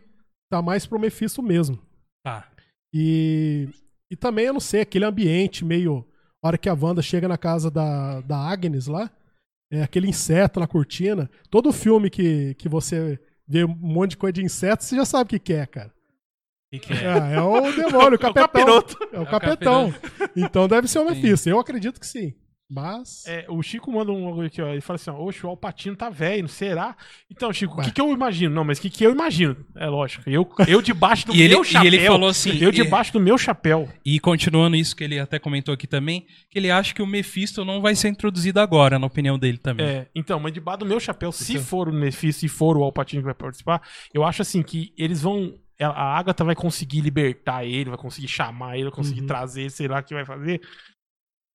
tá mais pro Mephisto mesmo. Tá. E, e também, eu não sei, aquele ambiente meio. A hora que a Wanda chega na casa da, da Agnes lá, é aquele inseto na cortina. Todo filme que, que você vê um monte de coisa de inseto, você já sabe o que, que é, cara. O que, que é? É, é o demônio, o capetão. capiroto. É o o capetão. Então deve ser o. Mephisto. Eu acredito que sim. Mas. É, o Chico manda um aqui, ó. Ele fala assim: ó, Oxe, o Alpatino tá velho, será? Então, Chico, o que, que eu imagino? Não, mas o que, que eu imagino? É lógico. Eu, eu debaixo do E ele, meu e chapéu. ele falou assim. Eu e- debaixo do meu chapéu. E continuando isso que ele até comentou aqui também, que ele acha que o Mephisto não vai ser introduzido agora, na opinião dele também. É, então, mas debaixo do meu chapéu, se Então. for o Mephisto e for o Alpatino que vai participar, eu acho assim que eles vão. A Agatha vai conseguir libertar ele, vai conseguir chamar ele, vai conseguir Uhum. trazer ele, sei lá o que vai fazer.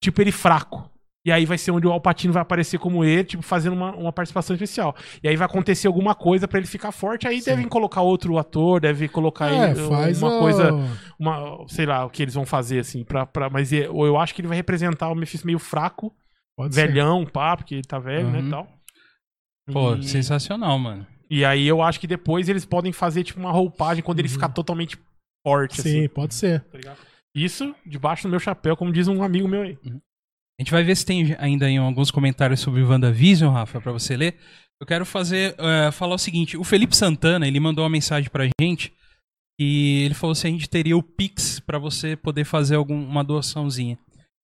Tipo, ele fraco. E aí vai ser onde o Alpatino vai aparecer como ele, tipo, fazendo uma, uma participação especial. E aí vai acontecer alguma coisa pra ele ficar forte. Aí Sim. devem colocar outro ator, deve colocar é, ele faz uma a- coisa uma, sei lá, o que eles vão fazer, assim, pra, pra, mas é- eu acho que ele vai representar o Mephisto meio fraco, Pode ser. velhão, pá, porque ele tá velho, né, Uhum. e tal. Pô, E- sensacional, mano. E aí eu acho que depois eles podem fazer, tipo, uma roupagem quando ele Uhum. ficar totalmente forte, Sim, assim, pode ser. tá? Isso, debaixo do meu chapéu, como diz um amigo meu aí. A gente vai ver se tem ainda aí alguns comentários sobre WandaVision, Rafa, pra você ler. Eu quero fazer, eh, falar o seguinte: o Felipe Santana, ele mandou uma mensagem pra gente e ele falou se a gente teria o Pix pra você poder fazer alguma doaçãozinha.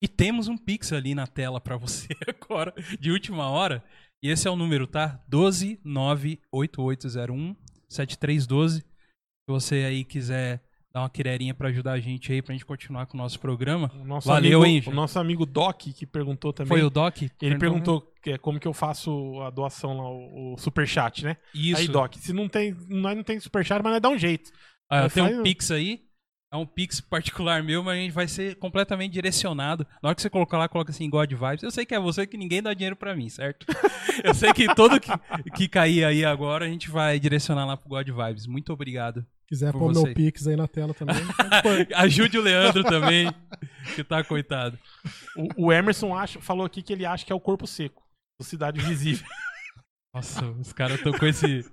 E temos um Pix ali na tela pra você agora, de última hora. E esse é o número, tá? 12988017312. Se você aí quiser dar uma quirerinha pra ajudar a gente aí, pra gente continuar com o nosso programa. O nosso Valeu, amigo, hein, O nosso amigo Doc, que perguntou também. Foi o Doc? Ele perguntou, que é como que eu faço a doação lá, o, o superchat, né? Isso. Aí, Doc, se não tem, nós não tem superchat, mas nós dá um jeito. Ah, faz um Pix aí. É um Pix particular meu, mas a gente vai ser completamente direcionado. Na hora que você colocar lá, coloca assim, God Vibes. Eu sei que é você que ninguém dá dinheiro pra mim, certo? Eu sei que todo que, que cair aí agora, a gente vai direcionar lá pro God Vibes. Muito obrigado. Quiser pôr meu Pix aí na tela também. pôr. Ajude o Leandro também, que tá coitado. O, o Emerson acha, falou aqui que ele acha que é o corpo seco. do Cidade Invisível. Nossa, os caras estão com esse,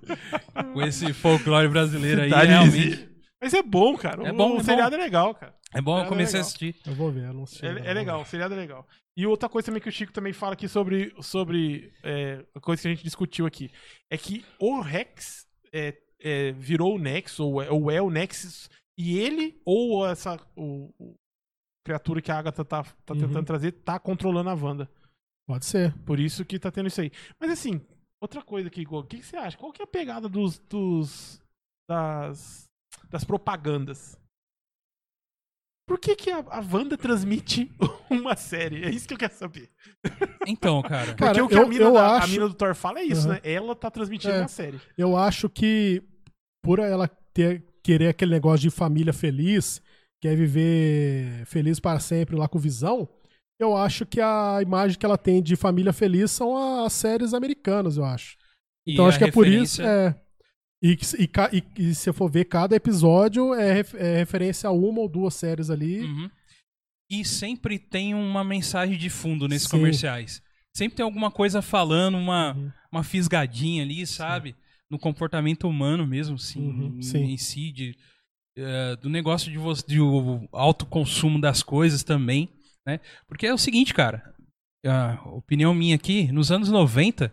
com esse folclore brasileiro aí, Cidade realmente. Invisível. Mas é bom, cara. É o, bom, o é seriado é legal, cara. É bom, eu É comecei a legal. assistir. Eu vou ver, eu não assisti. É, não. é legal, o seriado é legal. E outra coisa também que o Chico também fala aqui sobre, sobre é, a coisa que a gente discutiu aqui, é que o Rex é, é, virou o Nexus, ou é, ou é o Nexus, e ele, ou essa o, o criatura que a Agatha tá, tá Uhum. tentando trazer, tá controlando a Wanda. Pode ser. Por isso que tá tendo isso aí. Mas assim, outra coisa aqui, Igor, o que, que você acha? Qual que é a pegada dos, dos das, das propagandas? Por que, que a, a Wanda transmite uma série? É isso que eu quero saber. Então, cara. Cara, Porque o que eu- a, mina eu da- a acho- mina do Thor fala é isso, Uhum. né? Ela tá transmitindo É. uma série. Eu acho que por ela ter, querer aquele negócio de família feliz, quer viver feliz para sempre lá com visão, eu acho que a imagem que ela tem de família feliz são as séries americanas, eu acho. E Então acho que é por isso. É, e, e, e- e se for ver, cada episódio é, é referência a uma ou duas séries ali. Uhum. E sempre tem uma mensagem de fundo nesses Sim. comerciais. Sempre tem alguma coisa falando, uma, Uhum. uma fisgadinha ali, sabe? No comportamento humano mesmo, sim, Uhum, em- sim. em si, de, eh, do negócio de, você, de o alto consumo das coisas também, né? Porque é o seguinte, cara, a opinião minha aqui, nos anos 90,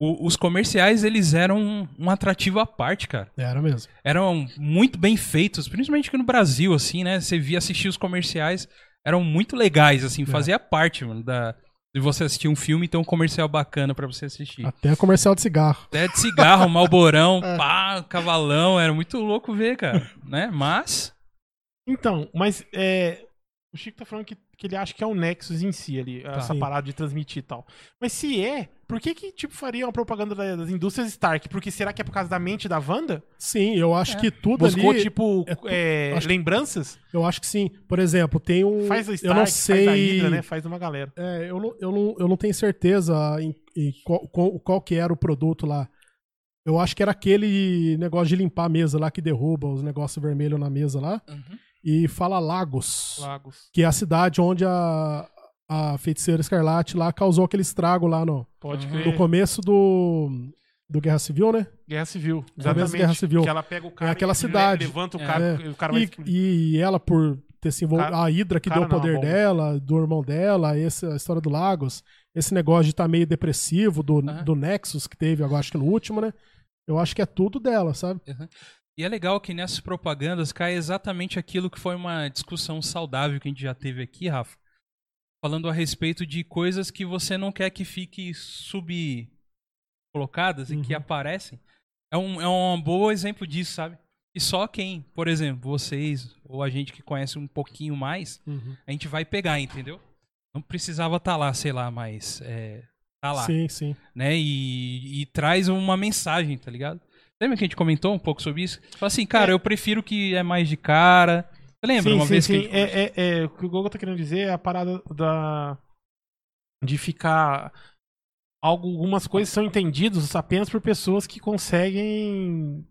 o- os comerciais, eles eram um, um atrativo à parte, cara Era mesmo. eram muito bem feitos, principalmente aqui no Brasil, assim, né? Você via assistir os comerciais, eram muito legais, assim, fazia parte, mano, da, de você assistir um filme e ter um comercial bacana pra você assistir. Até comercial de cigarro. Até de cigarro, malborão, pá, cavalão, era muito louco ver, cara, né? Mas, Então, mas é, o Chico tá falando que, que ele acha que é o Nexus em si ali, essa Sim. parada de transmitir e tal. Mas se é, por que que, tipo, faria uma propaganda da- das indústrias Stark? Porque será que é por causa da mente da Wanda? Sim, eu acho É. que tudo Buscou, ali. tipo, é é, acho- lembranças? Eu acho que sim. Por exemplo, tem um. Faz a eu Stark, não sei. faz a Hydra, né? Faz uma galera. É, eu não, eu, não, eu não tenho certeza em, em qual, qual, qual que era o produto lá. Eu acho que era aquele negócio de limpar a mesa lá que derruba os negócios vermelhos na mesa lá. E fala Lagos, Lagos. que é a cidade onde a, a feiticeira Escarlate lá causou aquele estrago lá no, Pode Uhum. crer. no começo do, do Guerra Civil, né? Guerra Civil. Exatamente. Guerra Civil. Que ela pega o cara É aquela e cidade. levanta o É. cara, o cara vai... E, e ela, por ter se envolvido. Cara- a Hydra que cara deu o não, poder bomba. dela, do irmão dela, essa a história do Lagos, esse negócio de estar meio depressivo do, Aham. do Nexus que teve, agora acho que no último, né? Eu acho que é tudo dela, sabe? e é legal que nessas propagandas cai exatamente aquilo que foi uma discussão saudável que a gente já teve aqui, Rafa. Falando a respeito de coisas que você não quer que fique sub colocadas e que Uhum. aparecem. É um, é um bom exemplo disso, sabe? E só quem, por exemplo, vocês ou a gente que conhece um pouquinho mais, a gente vai pegar, entendeu? Não precisava estar lá, sei lá, mas é, tá lá, Sim, sim. né? E, e traz uma mensagem, tá ligado? Lembra que a gente comentou um pouco sobre isso? Fala assim, cara, É. eu prefiro que é mais de cara. Você lembra sim, uma sim, vez sim. que a? É, é, é, o que o Gogo tá querendo dizer é a parada da de ficar algumas coisas são entendidas apenas por pessoas que conseguem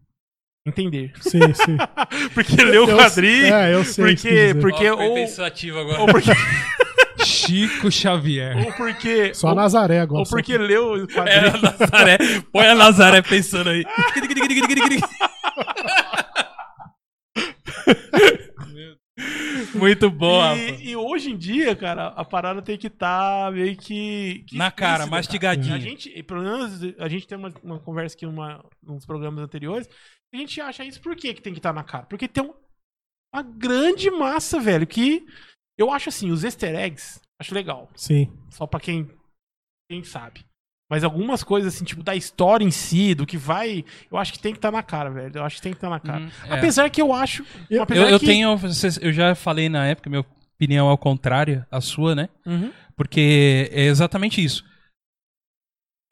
entender. Sim, sim. porque leu o quadrinho, É, eu sei. o que porque porque foi ou, pensativo agora. ou porque Chico Xavier. ou porque Só ou, Nazaré agora. ou porque leu o É a quadrinho. Nazaré. Põe a Nazaré pensando aí. Muito Rafa. E, e hoje em dia, cara, a parada tem que estar meio que, que Na cara, mastigadinha. A gente, pelo menos, a gente tem uma, uma conversa aqui uma, nos programas anteriores. A gente acha isso por que, que tem que estar na cara? Porque tem um- uma grande massa, velho, que eu acho assim, os easter eggs, acho legal. Sim. Só pra quem, quem sabe. Mas algumas coisas, assim, tipo, da história em si, do que vai. Eu acho que tem que estar na cara, velho. Eu acho que tem que estar na cara. Hum, é. Apesar que eu acho. Eu- apesar Eu, eu que- tenho. vocês- Eu já falei na época, minha opinião ao contrário, a sua, né? Uhum. Porque é exatamente isso.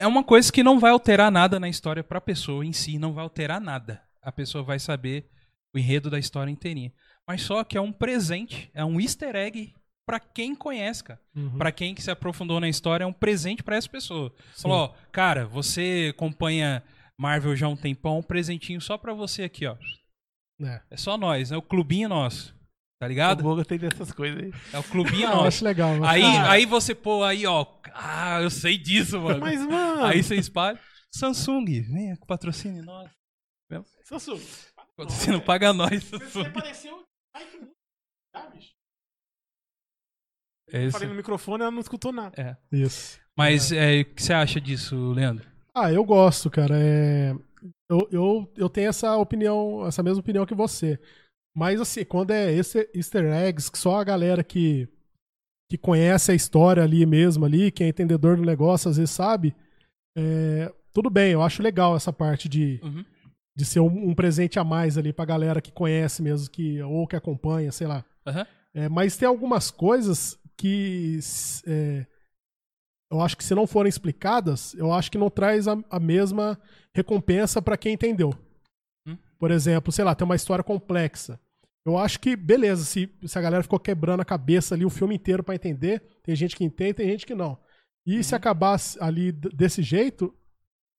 é uma coisa que não vai alterar nada na história pra pessoa em si, não vai alterar nada. A pessoa vai saber o enredo da história inteirinha. Mas só que é um presente, é um easter egg pra quem conhece, cara. Uhum. Pra quem que se aprofundou na história, é um presente pra essa pessoa. Falou, ó, cara, você acompanha Marvel já há um tempão, um presentinho só pra você aqui, ó. É. É só nós, é o clubinho nosso. Tá O ligado? Boga tem dessas coisas aí. É o clubinho Ah, eu nosso. acho legal. eu acho Aí, legal. aí você pô aí, ó. Ah, eu sei disso, mano. Mas, mano. Aí você espalha. Samsung, venha com patrocínio nós. Samsung. Você não paga nós, Você Samsung. apareceu. Ai, que muito. Tá, bicho? É isso. Falei no microfone, ela não escutou nada. É. Isso. Mas é, o que você acha disso, Leandro? Ah, eu gosto, cara. É... Eu, eu, eu tenho essa opinião, essa mesma opinião que você. Mas assim, quando é esse easter eggs, que só a galera que, que conhece a história ali mesmo, ali, que é entendedor do negócio, às vezes sabe, é, tudo bem, eu acho legal essa parte de, Uhum. de ser um, um presente a mais ali pra galera que conhece mesmo, que, ou que acompanha, sei lá. Aham. É, mas tem algumas coisas que é, eu acho que se não forem explicadas, eu acho que não traz a, a mesma recompensa pra quem entendeu. Hum. Por exemplo, sei lá, tem uma história complexa. Eu acho que, beleza, se, se a galera ficou quebrando a cabeça ali o filme inteiro pra entender, tem gente que entende, tem gente que não. E Uhum. se acabasse ali desse jeito,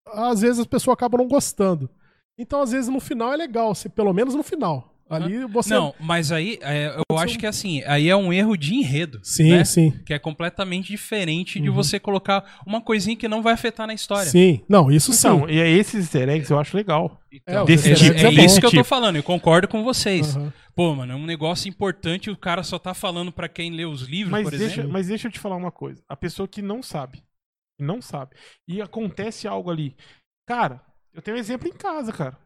às vezes as pessoas acabam não gostando. Então, às vezes, no final é legal, se, pelo menos no final. Ali você. Não, mas aí é, eu acho que assim, aí é um erro de enredo. Sim, né? sim. Que é completamente diferente de Uhum. você colocar uma coisinha que não vai afetar na história. Sim. Não, isso Então, sim. e aí esses easter eggs eu acho legal. Então, É, desse é, tipo, é é isso que eu tô Tipo. falando, eu concordo com vocês. Aham. Pô, mano, é um negócio importante e o cara só tá falando pra quem lê os livros, Mas por deixa, exemplo. mas deixa eu te falar uma coisa. A pessoa que não sabe, não sabe, e acontece algo ali. Cara, eu tenho um exemplo em casa, cara.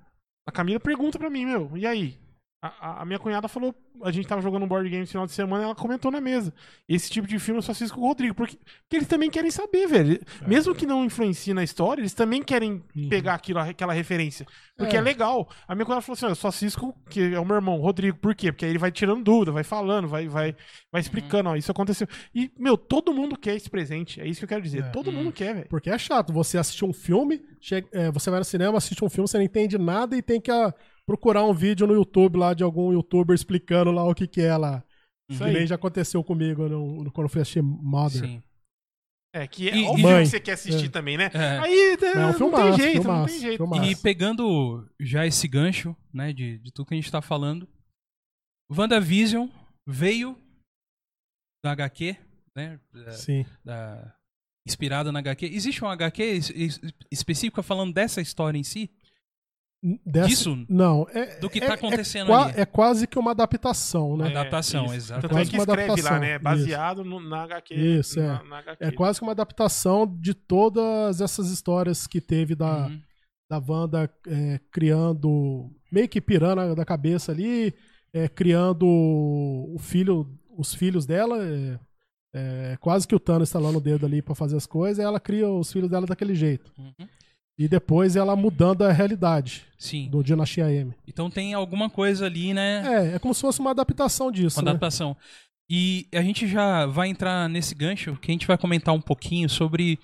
A Camila pergunta pra mim, meu, e aí? A, a- a minha cunhada falou, a gente tava jogando um board game no final de semana, ela comentou na mesa. Esse tipo de filme eu só assisto com o Rodrigo, porque, porque eles também querem saber, velho. Mesmo que não influencie na história, eles também querem Uhum. pegar aquilo, aquela referência. Porque é. É. legal. A minha cunhada falou assim: eu só assisto com, que é o meu irmão, Rodrigo. Por quê? Porque aí ele vai tirando dúvida, vai falando, vai, vai, vai explicando, ó, isso aconteceu. E, meu, todo mundo quer esse presente. É isso que eu quero dizer. É. Todo mundo quer, velho. Porque é chato. Você assistir um filme, chega- é, você vai no cinema, assiste um filme, você não entende nada e tem que ah, procurar um vídeo no YouTube lá de algum youtuber explicando lá o que, que é lá. Isso Que aí. nem já aconteceu comigo no, no- quando eu fui assistir Mother. Sim. É, que é E- óbvio e- que você quer assistir É. também, né? É. Aí Mas é um não filmaço, tem jeito, não filmaço, tem jeito. filmaço. E pegando já esse gancho, né, de, de tudo que a gente tá falando, WandaVision veio da HQ, né, da- Sim. da- inspirada na HQ. Existe um HQ es- es- específico falando dessa história em si? Dessa- Disso? Não, é. Do que é- tá é acontecendo qua- ali. É quase que uma adaptação, né? É. adaptação, isso. exato. Tanto é Quase que uma escreve lá, adaptação, né? Baseado no- na HQ. Isso, na, é. na HQ. É quase que uma adaptação de todas essas histórias que teve da, Uhum. da Wanda é, criando, meio que pirando da cabeça ali, é, criando o filho, os filhos dela. É, é, quase que o Thanos está lá no dedo ali pra fazer as coisas, e ela cria os filhos dela daquele jeito. Uhum. E depois ela mudando a realidade Sim. do Dinastia M. Então tem alguma coisa ali, né? É, é como se fosse uma adaptação disso. Uma né? adaptação. E a gente já vai entrar nesse gancho, que a gente vai comentar um pouquinho sobre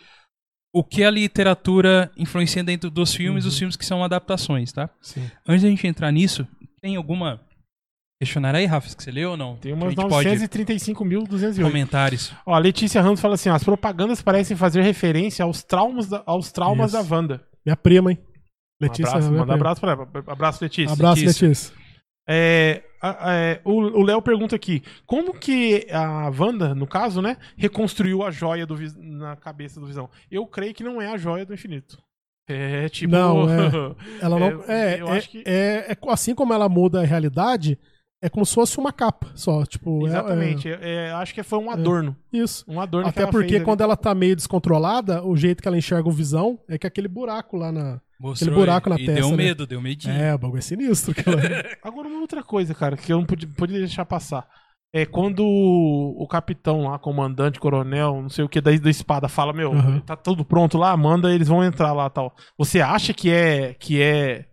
o que a literatura influencia dentro dos filmes, Uhum. os filmes que são adaptações, tá? Sim. Antes da gente entrar nisso, tem alguma questionário aí, Rafa, que você leu ou não? Tem umas a gente pode 935.208. comentários. Ó, a Letícia Ramos fala assim: as propagandas parecem fazer referência aos traumas da, aos traumas Isso. da Wanda. Minha prima, hein? Um Letícia. abraço, minha manda prima. abraço pra ela. Abraço, Letícia. Abraço, Letícia. Letícia. É, é, o Léo pergunta aqui: como que a Wanda, no caso, né, reconstruiu a joia do na cabeça do Visão? Eu creio que não é a joia do infinito. É tipo. Não, Ela não. É, É, eu é, acho que- é- é assim como ela muda a realidade, é como se fosse uma capa só. Tipo, é- Exatamente. É, é, acho que foi um adorno. é isso. Um adorno que Até ela porque ali. quando ela tá meio descontrolada, o jeito que ela enxerga o visão é que aquele buraco lá na. Mostrou buraco na e testa, deu né? medo, deu medinho. É, o bagulho é sinistro. ela- Agora uma outra coisa, cara, que eu não podia, podia deixar passar. É quando o, o capitão lá, comandante, coronel, não sei o que, da, da espada, fala, meu, Uhum. tá tudo pronto lá, manda, eles vão entrar lá tal. Você acha que é. que é.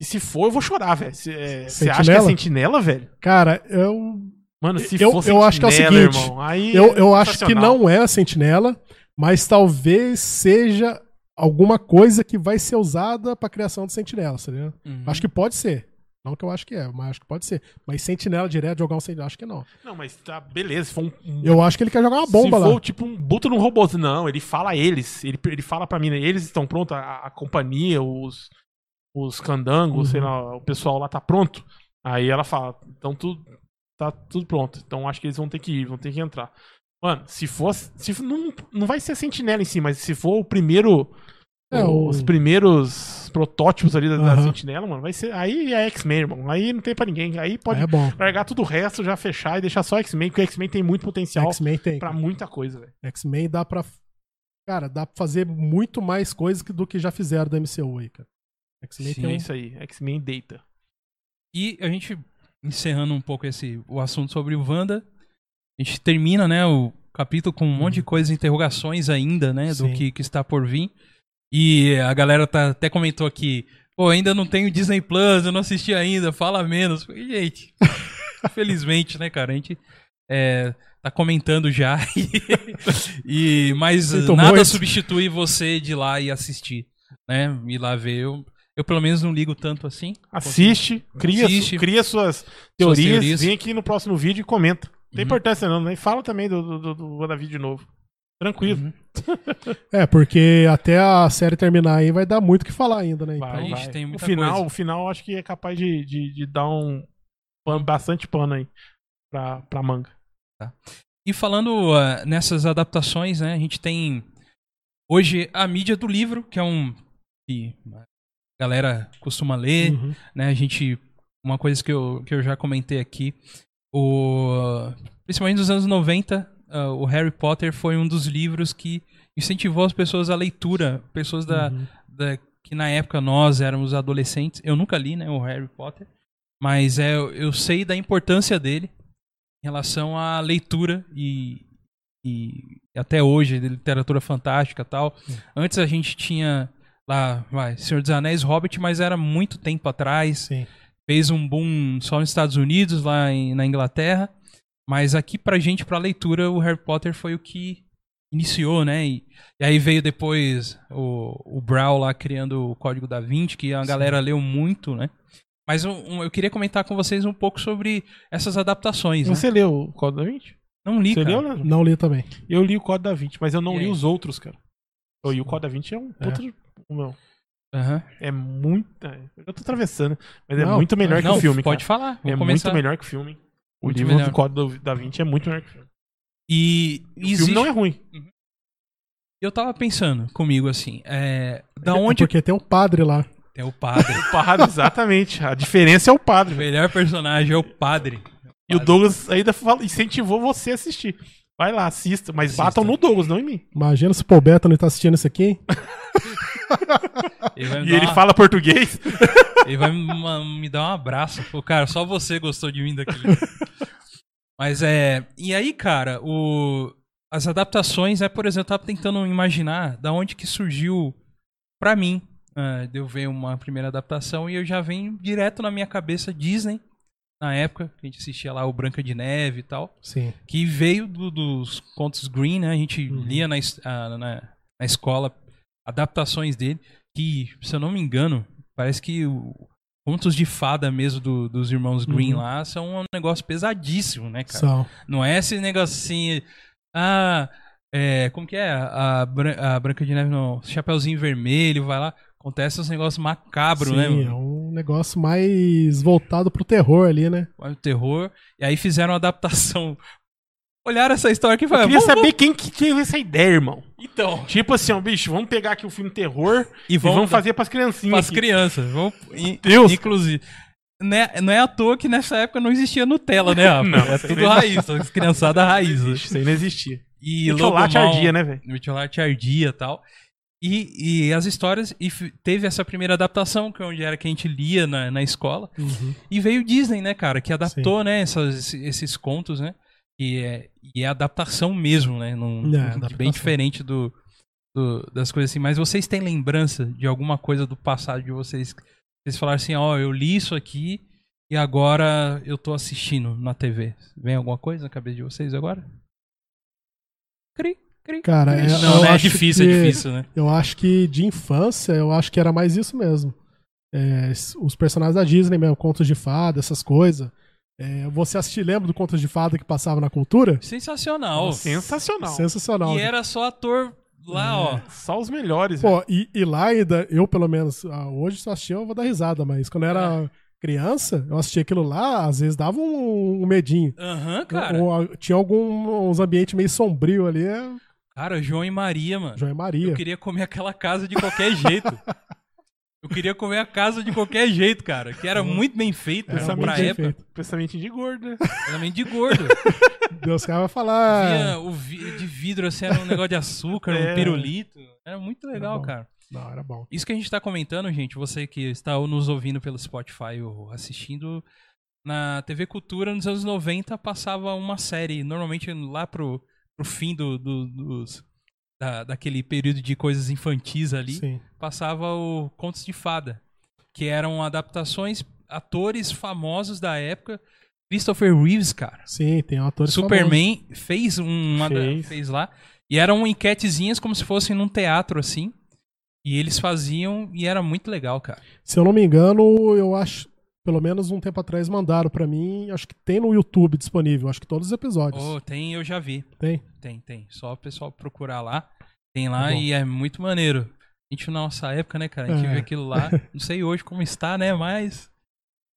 E se for, eu vou chorar, velho. Se- é, Você acha que é Sentinela? sentinela, velho? Cara, eu. Mano, se Eu- for eu acho que é o sentinela, seguinte, irmão, aí Eu, é eu acho que não é a sentinela, mas talvez seja alguma coisa que vai ser usada pra criação do sentinela, tá ligado? Uhum. Acho que pode ser. Não que eu acho que é, mas acho que pode ser. Mas sentinela direto, jogar um sentinela, acho que não. Não, mas tá, beleza. Se for um, um- Eu acho que ele quer jogar uma bomba se lá. for tipo um buto num robô, não, ele fala a eles. Ele, ele fala pra mim, né, eles estão prontos, a, a companhia, os, os candangos, Uhum. sei lá, o pessoal lá tá pronto. Aí ela fala, então tudo tá tudo pronto. Então acho que eles vão ter que ir, vão ter que entrar. Mano, se for. Se, não, não vai ser a sentinela em si, mas se for o primeiro. É, o- Os primeiros protótipos ali da, da Aham. sentinela, mano, vai ser. Aí é X-Men, irmão. Aí não tem pra ninguém. Aí pode É largar tudo o resto, já fechar e deixar só X-Men, porque o X-Men tem muito potencial X-Men tem. pra muita coisa, velho. X-Men dá pra. Cara, dá pra fazer muito mais coisas do que já fizeram da MCU aí, cara. X-Men Sim, tem É um... isso aí. X-Men Data. E a gente, encerrando um pouco esse, o assunto sobre o Wanda, a gente termina, né, o capítulo com um monte de coisas, interrogações ainda, né, do Sim. que, que está por vir. E a galera tá, até comentou aqui, pô, ainda não tenho Disney Plus, eu não assisti ainda, fala menos. Falei, Gente, infelizmente, né, cara, a gente é, tá comentando já. e, mas Sinto nada muito. substitui você de ir lá e assistir, né, ir lá ver. Eu, eu pelo menos não ligo tanto assim. Assiste, cria, Assiste. cria suas teorias, teorias. vem aqui no próximo vídeo e comenta. Não tem Uhum. importância não, né? E fala também do, do, do, do de novo. Tranquilo. Uhum. É, porque até a série terminar aí vai dar muito o que falar ainda, né? Vai, Ixi, vai. tem o muita final, coisa. o final acho que é capaz de, de, de dar um pano- bastante pano aí pra, pra manga. E falando ah, nessas adaptações, né, a gente tem hoje a mídia do livro, que é um que galera costuma ler, Uhum. né? A gente uma coisa que eu, que eu já comentei aqui, o principalmente nos anos 90, ah, o Harry Potter foi um dos livros que incentivou as pessoas à leitura, pessoas da, Uhum. da- que na época nós éramos adolescentes. Eu nunca li, né, o Harry Potter, mas é, eu sei da importância dele em relação à leitura e, e até hoje de literatura fantástica tal. Antes a gente tinha lá, vai, Senhor dos Anéis, Hobbit, mas era muito tempo atrás. Sim. Fez um boom só nos Estados Unidos, lá em- na Inglaterra. Mas aqui pra gente, pra leitura, o Harry Potter foi o que iniciou, né? E, e aí veio depois o, o Brown lá criando o Código da Vinci, que a Sim. galera leu muito, né? Mas um- um- eu queria comentar com vocês um pouco sobre essas adaptações, né? Você leu o Código da Vinci? Não li, Você cara. leu, Leandro? Não li também. Eu li o Código da Vinci, mas eu não E li aí? os outros, cara. Eu li o Código da Vinci é um É. outro. Não, Aham. é muito. é, Eu tô atravessando, mas é Não, muito melhor que Não, o filme. pode cara. falar. É começar. muito melhor que o filme. O Muito livro melhor. do Código da Vinci é muito melhor que o filme. E O existe... filme não é ruim. eu tava pensando comigo assim, é, da É onde porque tem um padre lá. tem o padre? O padre, exatamente. A diferença é o padre. o melhor personagem é o padre. E o Douglas ainda fala- incentivou você a assistir. Vai lá, assista. Mas Assista. batam no Douglas, não em mim. Imagina se o Paul Bettany tá assistindo isso aqui. hein? Ele E ele uma- fala português. Ele vai me, dar um abraço. Pô, cara, só você gostou de mim daquele. Mas é. E aí, cara, o, as adaptações, é, por exemplo, eu tava tentando imaginar da onde que surgiu pra mim. de eu ver uma primeira adaptação e eu já venho direto na minha cabeça Disney, na época, que a gente assistia lá o Branca de Neve e tal. Sim. que veio do- dos contos Green, né? A gente Uhum. lia na, na, na escola adaptações dele, que, se eu não me engano, parece que o, contos de fada mesmo do- dos irmãos Green Uhum. lá são um negócio pesadíssimo, né, cara? São. Não é esse negócio assim, ah, é, como que é? A, a Branca de Neve, não, Chapeuzinho Vermelho, vai lá, acontece uns negócios macabros, Sim, né? é mano? um negócio mais voltado pro terror ali, né? O terror, e aí fizeram uma adaptação. Olharam essa história aqui e Eu falaram, queria "Vamos- saber quem que teve essa ideia, irmão. Então, Tipo assim, ó, bicho, vamos pegar aqui um filme terror e e vamos, vamos fazer pras criancinhas. para as aqui. crianças. Vamos, Deus. Inclusive. Não é, não é à toa que nessa época não existia Nutella, né, Rafa? Não, é tudo raiz, as criançada raiz. né? Isso aí não existia. E E chocolate Lobo Mal- ardia, né, velho? Chocolate ardia e tal. E, e as histórias. E teve essa primeira adaptação, que é onde era que a gente lia na, na escola. Uhum. E veio o Disney, né, cara, que adaptou, né, essas, esses contos, né? E é, e é adaptação mesmo, né? Num, É, adaptação. bem diferente do, do- das coisas assim. Mas vocês têm lembrança de alguma coisa do passado de vocês? Vocês falaram assim, ó, eu li isso aqui e agora eu tô assistindo na TV. Vem alguma coisa na cabeça de vocês agora? Cri. Cara, cri. é- não, eu né? É difícil, que- é difícil, né? Eu acho que de infância, eu acho que era mais isso mesmo. É, os personagens da Disney mesmo, contos de fada, essas coisas. É, você assistir, lembra do Contos de Fada que passava na cultura? Sensacional. Sensacional. Sensacional. E era só ator lá, ó. Só os melhores. Pô, e, e lá ainda, eu pelo menos, ah, hoje se eu assistir eu vou dar risada, mas quando eu É. era criança, eu assistia aquilo lá, às vezes dava um, um medinho. Aham, cara. Ou- ou- tinha alguns ambientes meio sombrio ali, é Cara, João e Maria, mano. João e Maria. Eu queria comer aquela casa de qualquer jeito. Eu queria comer a casa de qualquer jeito, cara. Que era muito bem feito Era pra muito bem época. feito. Pensamento de gordo, né? Realmente de gordo. Deus cara vai falar. Via o vi- de vidro assim, era um negócio de açúcar, É. um pirulito. Era muito legal, bom. cara. Não, era bom. Isso que a gente tá comentando, gente, você que está nos ouvindo pelo Spotify ou assistindo, na TV Cultura, nos anos 90, passava uma série, normalmente lá pro, pro fim do, do- dos, da, daquele período de coisas infantis ali, Sim. passava o Contos de Fada, que eram adaptações, atores famosos da época. Christopher Reeves, cara. Sim, tem atores famosos. Superman fez uma Fez. fez lá e eram enquetezinhas como se fossem num teatro assim. E eles faziam e era muito legal, cara. Se eu não me engano, eu acho, pelo menos um tempo atrás mandaram pra mim, acho que tem no YouTube disponível, acho que todos os episódios. Oh, tem, eu já vi. Tem? Tem, tem. Só o pessoal procurar lá. Tem lá Tá e é muito maneiro. A gente na nossa época, né, cara? A gente É. vê aquilo lá. Não sei hoje como está, né? Mas.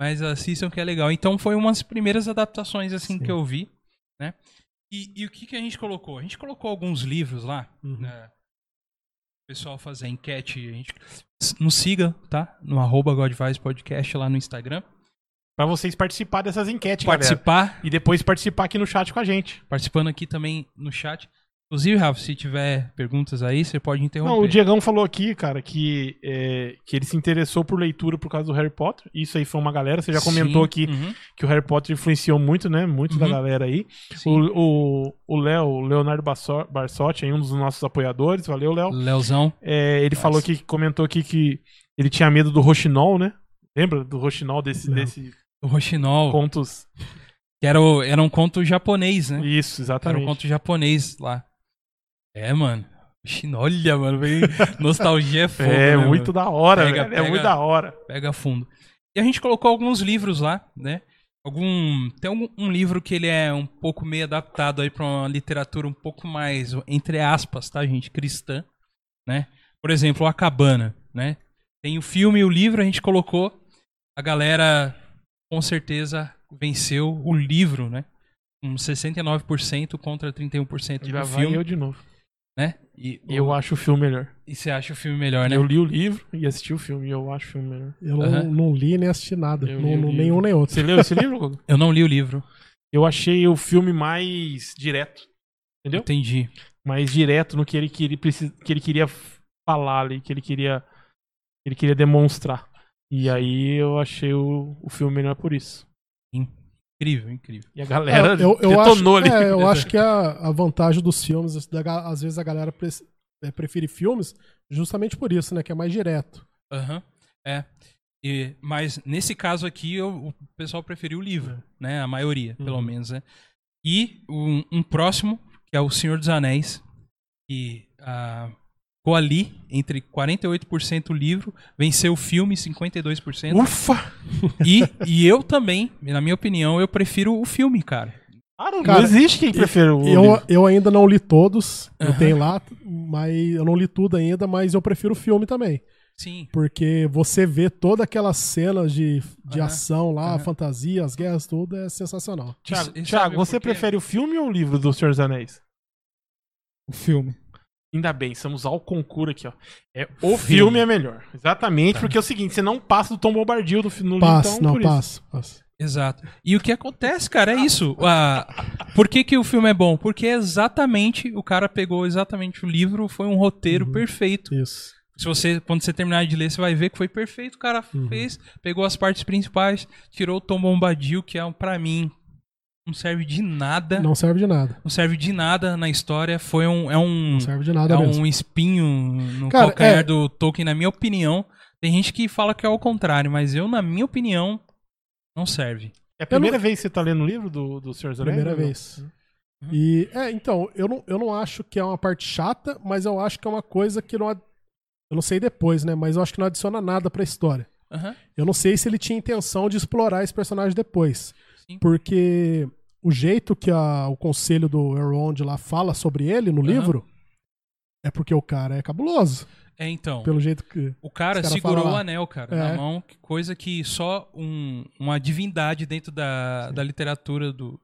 Mas assistam que é legal. Então foi umas primeiras adaptações assim Sim. que eu vi, né? E, e o que, que a gente colocou? A gente colocou alguns livros lá. Uhum. né? O pessoal fazer enquete. A gente nos siga, tá? No arroba Godvice Podcast lá no Instagram. Pra vocês participar dessas enquetes, galera. Participar. E depois participar aqui no chat com a gente. Participando aqui também no chat. Inclusive, Rafa, se tiver perguntas aí, você pode interromper. Não, o Diegão falou aqui, cara, que, é, que ele se interessou por leitura por causa do Harry Potter. Isso aí foi uma galera. Você já comentou Sim, aqui uhum, que o Harry Potter influenciou muito, né? Muito da Uhum. galera aí. sim. O, o, o Léo, o Leonardo Barsotti, um dos nossos apoiadores. Valeu, Léo. Leozão. É, ele Nossa. falou aqui, comentou aqui que ele tinha medo do Roxinol, né? Lembra do Roxinol desse, Não. desse O Roxinol. contos? Que era, o- era um conto japonês, né? Isso, Era exatamente. um conto japonês lá. É, mano. Olha, mano. Vem... Nostalgia é fogo, é né, muito mano? da hora, Pega, velho. É pega. muito da hora. Pega fundo. E a gente colocou alguns livros lá, né? Algum tem algum, um livro que ele é um pouco meio adaptado aí para uma literatura um pouco mais entre aspas, tá, gente, cristã, né? Por exemplo, A Cabana, né? Tem o filme e o livro, a gente colocou. A galera com certeza venceu o livro, né? Com 69% contra 31% E lá do filme, eu de novo. Né? E, eu acho o filme melhor. e você acha o filme melhor, né? Eu li o livro e assisti o filme e eu acho o filme melhor. Eu não, Aham. não li nem assisti nada. Eu Não- o não- nenhum nem outro. Você leu esse livro, Gogo? Eu não li o livro. Eu achei o filme mais direto. Entendeu? Entendi. Mais direto no que ele queria, precis- que ele queria falar ali, que ele queria, que ele queria demonstrar. E aí eu achei o, o filme melhor por isso. Incrível, incrível. E a galera É, eu, eu acho, detonou ali. é, eu acho que a, a vantagem dos filmes, da às vezes a galera pre- é, prefere filmes justamente por isso, né? Que é mais direto. Aham. É. E, mas nesse caso aqui, eu- o pessoal preferiu o livro, né? A maioria, pelo Uhum. menos, né? E um, um próximo, que é O Senhor dos Anéis, que ah, ficou ali entre 48% o livro, venceu o filme 52%. Ufa! E, e eu também, na minha opinião, eu prefiro o filme, cara. Ah, não, Cara, não existe quem prefere o Eu, livro. eu ainda não li todos, eu tenho lá, mas eu não li tudo ainda, mas eu prefiro o filme também. Sim. Porque você vê toda aquela cena de, de ação lá, fantasia, as guerras, tudo é sensacional. Thiago, e Thiago, você prefere o filme ou o livro do Senhor dos Anéis? O filme. Ainda bem, estamos ao concurso aqui, ó. É, o filme é melhor. Exatamente, porque é o seguinte, você não passa do Tom Bombadil do, no livro, Passa, então, não, passa, passa. Exato. E o que acontece, cara, é isso. Ah, por que, que o filme é bom? Porque é exatamente, o cara pegou exatamente o livro, foi um roteiro Uhum. perfeito. Isso. Se você, quando você terminar de ler, você vai ver que foi perfeito. O cara Uhum. fez, pegou as partes principais, tirou o Tom Bombadil, que é, um, pra mim, não serve de nada. Não, Não serve de nada. serve de nada na história. Foi um, é um, Não serve de nada é mesmo. um espinho no Cara, calcanhar é- do Tolkien, na minha opinião. Tem gente que fala que é o contrário, mas eu, na minha opinião, não serve. É a primeira vez que você tá lendo o livro do, do Senhor dos Anéis? Primeira não? vez. Uhum. E, é, então, eu não, eu não acho que é uma parte chata, mas eu acho que é uma coisa que não. Eu não sei depois, né? Mas eu acho que não adiciona nada pra história. Uhum. Eu não sei se ele tinha intenção de explorar esse personagem depois. Sim. Porque o jeito que a, o conselho do Elrond lá fala sobre ele no Uhum. livro é porque o cara é cabuloso. É, então. Pelo jeito que. O cara cara segurou fala o anel, cara, É. na mão, coisa que só um- uma divindade dentro da, da literatura do,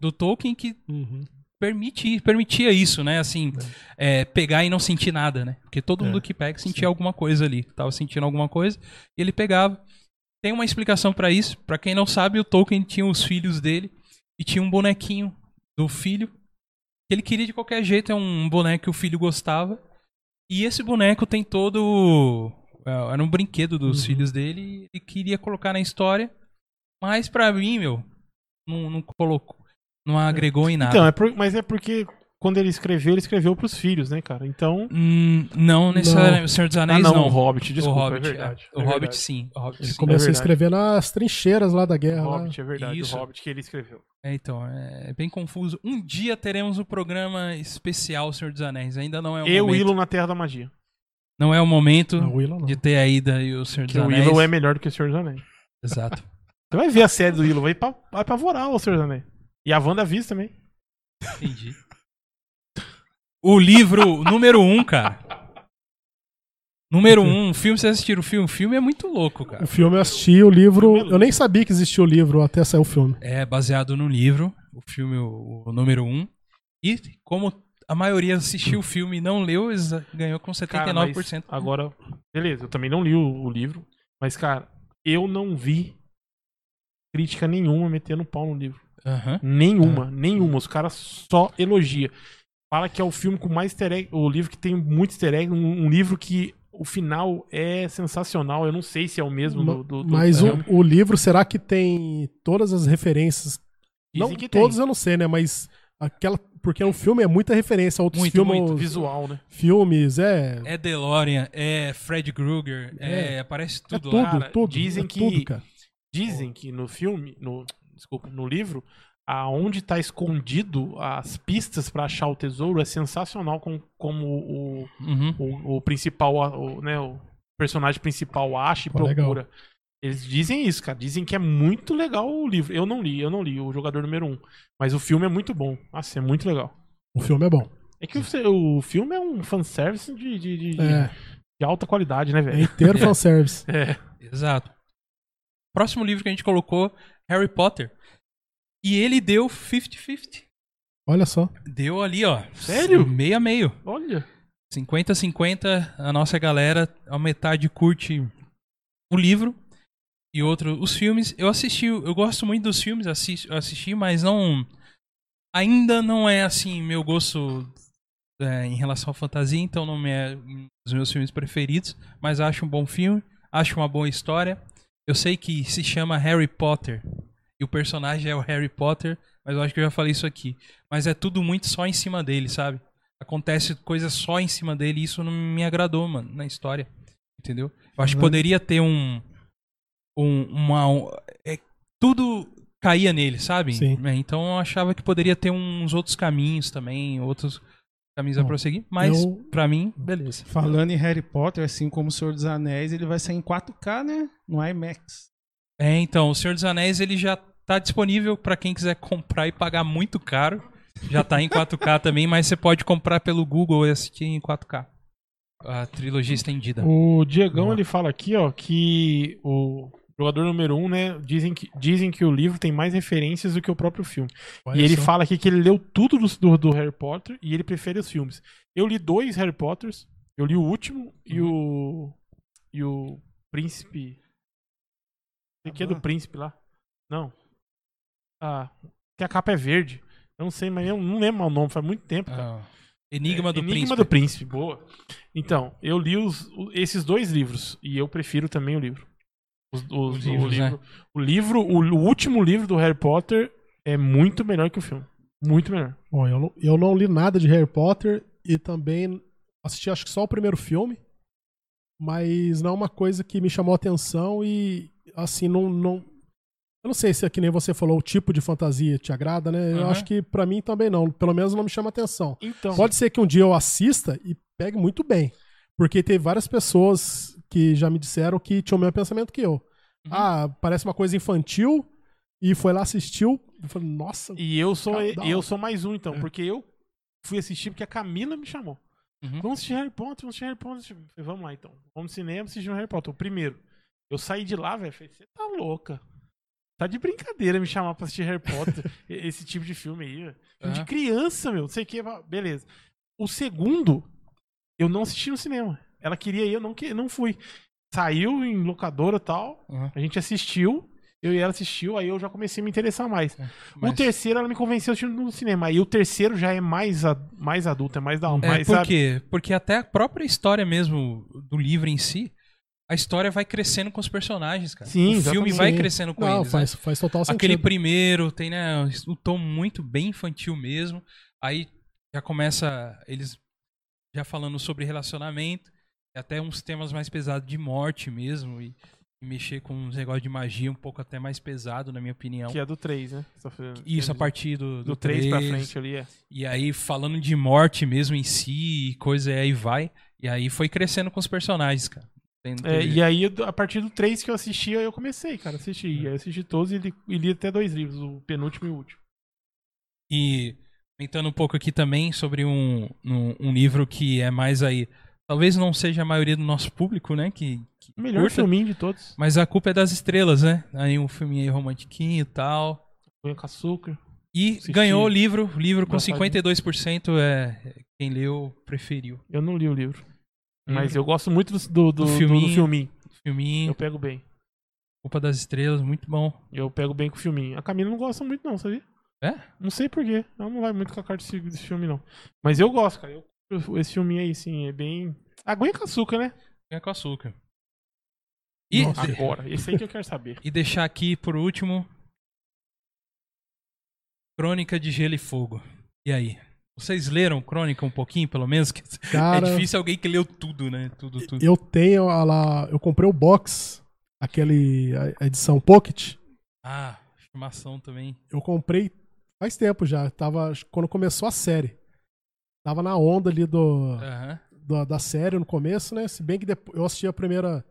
do Tolkien que Uhum. permite, permitia isso, né? Assim, é, pegar e não sentir nada, né? Porque todo É, mundo que pega sentia alguma coisa ali, tava sentindo alguma coisa, e ele pegava. Tem uma explicação pra isso. Pra quem não sabe, o Tolkien tinha os filhos dele e tinha um bonequinho do filho que ele queria de qualquer jeito, é um boneco que o filho gostava. E esse boneco tem todo é, era um brinquedo dos Uhum. filhos dele e queria colocar na história, mas pra mim, meu, não, não colocou, não agregou em nada. Então, é por- mas é porque quando ele escreveu, ele escreveu pros filhos, né, cara? Então. Hum, não necessariamente. O Senhor dos Ah, Anéis, não, não. o Hobbit, desculpa, o Hobbit, é verdade. é. O é Hobbit, verdade. sim. O Hobbit, Ele sim. começou a escrever nas trincheiras lá da O guerra. lá. Hobbit, é verdade. Isso. O Hobbit que ele escreveu. É, então, é bem confuso. Um dia teremos um programa especial Senhor dos Anéis. Ainda não é o E o momento. Willow na Terra da Magia. Não é o momento Não, o Willow não. de ter a ida e o Senhor dos Que o Anéis. Willow é melhor do que o Senhor dos Anéis. Exato. Você vai ver a série do Willow, vai, pra, vai apavorar o Senhor dos Anéis. E a Wanda Viz também. Entendi. O livro número um, cara. Número um, o filme, vocês assistiram o filme? O filme é muito louco, cara. O filme eu assisti, o livro. É Eu nem sabia que existia o livro até sair o filme. É baseado no livro, o filme, o, o número um. E como a maioria assistiu o filme e não leu, eles ganhou com 79%. Cara, mas agora, beleza, eu também não li o, o livro. Mas, cara, eu não vi crítica nenhuma metendo pau no livro. Nenhuma, nenhuma. Os caras só elogia. Fala que é o filme com mais easter egg, o livro que tem muito easter egg, um, um livro que o final é sensacional. Eu não sei se é o mesmo do, do, do Mas do o, o livro, será que tem todas as referências? Dizem não que tem. todos eu não sei, né? Mas aquela. Porque o filme é muita referência a outros Muito, filmes. muito. visual, né? Filmes, é. É DeLorean, é Fred Krueger, é, aparece É tudo, tudo, lá. cara, tudo. dizem é que- tudo, cara. Dizem que no filme, no, desculpa, no livro, aonde tá escondido as pistas pra achar o tesouro é sensacional com, como o, Uhum. o, o principal, o, né, o personagem principal acha e Pô, legal. procura. Eles dizem isso, cara. Dizem que é muito legal o livro. Eu não li, eu não li o jogador número um. Mas o filme é muito bom. Nossa, é muito legal. O filme é bom. É que o, o filme é um fanservice de, de, de, É, de alta qualidade, né, é velho? inteiro fanservice. É. Exato. Próximo livro que a gente colocou, Harry Potter. E ele deu 50-50. Olha só. Deu ali, ó. Sério? Meio a meio. Olha. 50-50, a nossa galera, a metade curte o livro e outro os filmes. Eu assisti, eu gosto muito dos filmes, assisti, assisti mas não. Ainda não é assim meu gosto é, em relação à fantasia, então não é um dos meus filmes preferidos, mas acho um bom filme, acho uma boa história. Eu sei que se chama Harry Potter e o personagem é o Harry Potter, mas eu acho que eu já falei isso aqui. Mas é tudo muito só em cima dele, sabe? Acontece coisa só em cima dele e isso não me agradou, mano, na história. Entendeu? Eu acho que Uhum. poderia ter um. um uma. um- é, tudo caía nele, sabe? Sim. É, então eu achava que poderia ter uns outros caminhos também, outros caminhos a Bom, prosseguir. Mas, eu- pra mim, beleza. Falando em Harry Potter, assim como o Senhor dos Anéis, ele vai sair em 4K, né? No IMAX. É, então, o Senhor dos Anéis ele já tá disponível pra quem quiser comprar e pagar muito caro. Já tá em 4K também, mas você pode comprar pelo Google e assistir em 4K. A trilogia estendida. O Diegão, ele fala aqui, ó, que o jogador número um, né, dizem que, dizem que o livro tem mais referências do que o próprio filme. Olha e ele só. fala aqui que ele leu tudo do, do, do Harry Potter e ele prefere os filmes. Eu li dois Harry Potters, eu li o último e o e o Príncipe... O que é do? Príncipe lá? Não. Ah, que a capa é verde. Eu não sei, mas eu não lembro o nome, faz muito tempo, cara. Ah, Enigma do É, Enigma Príncipe. do Príncipe, boa. Então, eu li os- o- esses dois livros e eu prefiro também o livro. Os, os- Os o, livros, livro né? o livro, o, o último livro do Harry Potter é muito melhor que o filme. Muito melhor. Bom, eu não, eu não li nada de Harry Potter e também assisti acho que só o primeiro filme, mas não é uma coisa que me chamou a atenção e assim não, não Eu não sei se é que nem você falou, o tipo de fantasia te agrada, né? Eu Aham. acho que pra mim também não. Pelo menos não me chama atenção. Então, Pode ser que um dia eu assista e pegue muito bem. Porque teve várias pessoas que já me disseram que tinham o mesmo pensamento que eu. Uhum. Ah, parece uma coisa infantil. E foi lá, assistiu. E falei, nossa. e eu sou, eu sou mais um, então, É. porque eu fui assistir porque a Camila me chamou. Uhum. Vamos assistir Harry Potter, vamos assistir Harry Potter. Eu falei, Vamos lá, então. Vamos no cinema assistir o Harry Potter. O primeiro. Eu saí de lá, velho, falei, você tá louca. Tá de brincadeira me chamar pra assistir Harry Potter, e- esse tipo de filme aí. Filme de Aham. criança, meu. Não sei o que. Beleza. O segundo, eu não assisti no cinema. Ela queria ir, eu não, não fui. Saiu em locadora e tal. Uhum. A gente assistiu. Eu e ela assistiu, aí eu já comecei a me interessar mais. O Mas- terceiro, ela me convenceu a assistir no cinema. Aí o terceiro já é mais, a- mais adulto, é mais da É, mais, por sabe? quê? Porque até a própria história mesmo do livro em si, a história vai crescendo com os personagens, cara. Sim, o filme vai Sim. crescendo com Não, eles. né? faz, faz total sentido. Aquele primeiro tem, né, o tom muito bem infantil mesmo. Aí já começa eles já falando sobre relacionamento, e até uns temas mais pesados de morte mesmo e, e mexer com uns negócios de magia um pouco até mais pesado, na minha opinião. Que é do 3, né? Isso a partir do, do 3 pra três. frente ali, é. E aí falando de morte mesmo em si, e coisa e aí vai. E aí foi crescendo com os personagens, cara. É, e aí, a partir do 3 que eu assisti, eu comecei, cara. Assisti. Aí Eu assisti todos e li, e li até dois livros, o penúltimo e o último. E comentando um pouco aqui também sobre um, um, um livro que é mais aí. Talvez não seja a maioria do nosso público, né? Que, que O melhor curta, filminho de todos. Mas a culpa é das estrelas, né? Aí um filminho aí romantiquinho e tal. Punha com açúcar. E Assisti. ganhou o livro. O livro com Gostadinho. 52% é quem leu preferiu. Eu não li o livro. Mas Livro. eu gosto muito do, do, do, filminho. do filminho. Filminho, Eu pego bem. Culpa das Estrelas, muito bom. Eu pego bem com o filminho. A Camila não gosta muito, não, sabia? É? Não sei porquê. Ela não vai muito com a cara desse, filme, não. Mas eu gosto, cara. Eu, esse filminho aí, sim, é bem. Aguinha com açúcar, né? É com açúcar. E, Nossa, agora. Esse aí que eu quero saber. e deixar aqui por último. Crônica de Gelo e Fogo. E aí? Vocês leram Crônica um pouquinho, pelo menos? Que Cara, é difícil alguém que leu tudo, né? Tudo, tudo. eu tenho a lá. Eu comprei o box, aquele. a edição Pocket. Ah, filmação também. Eu comprei faz tempo já. Tava. Quando começou a série. Tava na onda ali do, Aham. da, da série no começo, né? Se bem que depois, eu assisti a primeira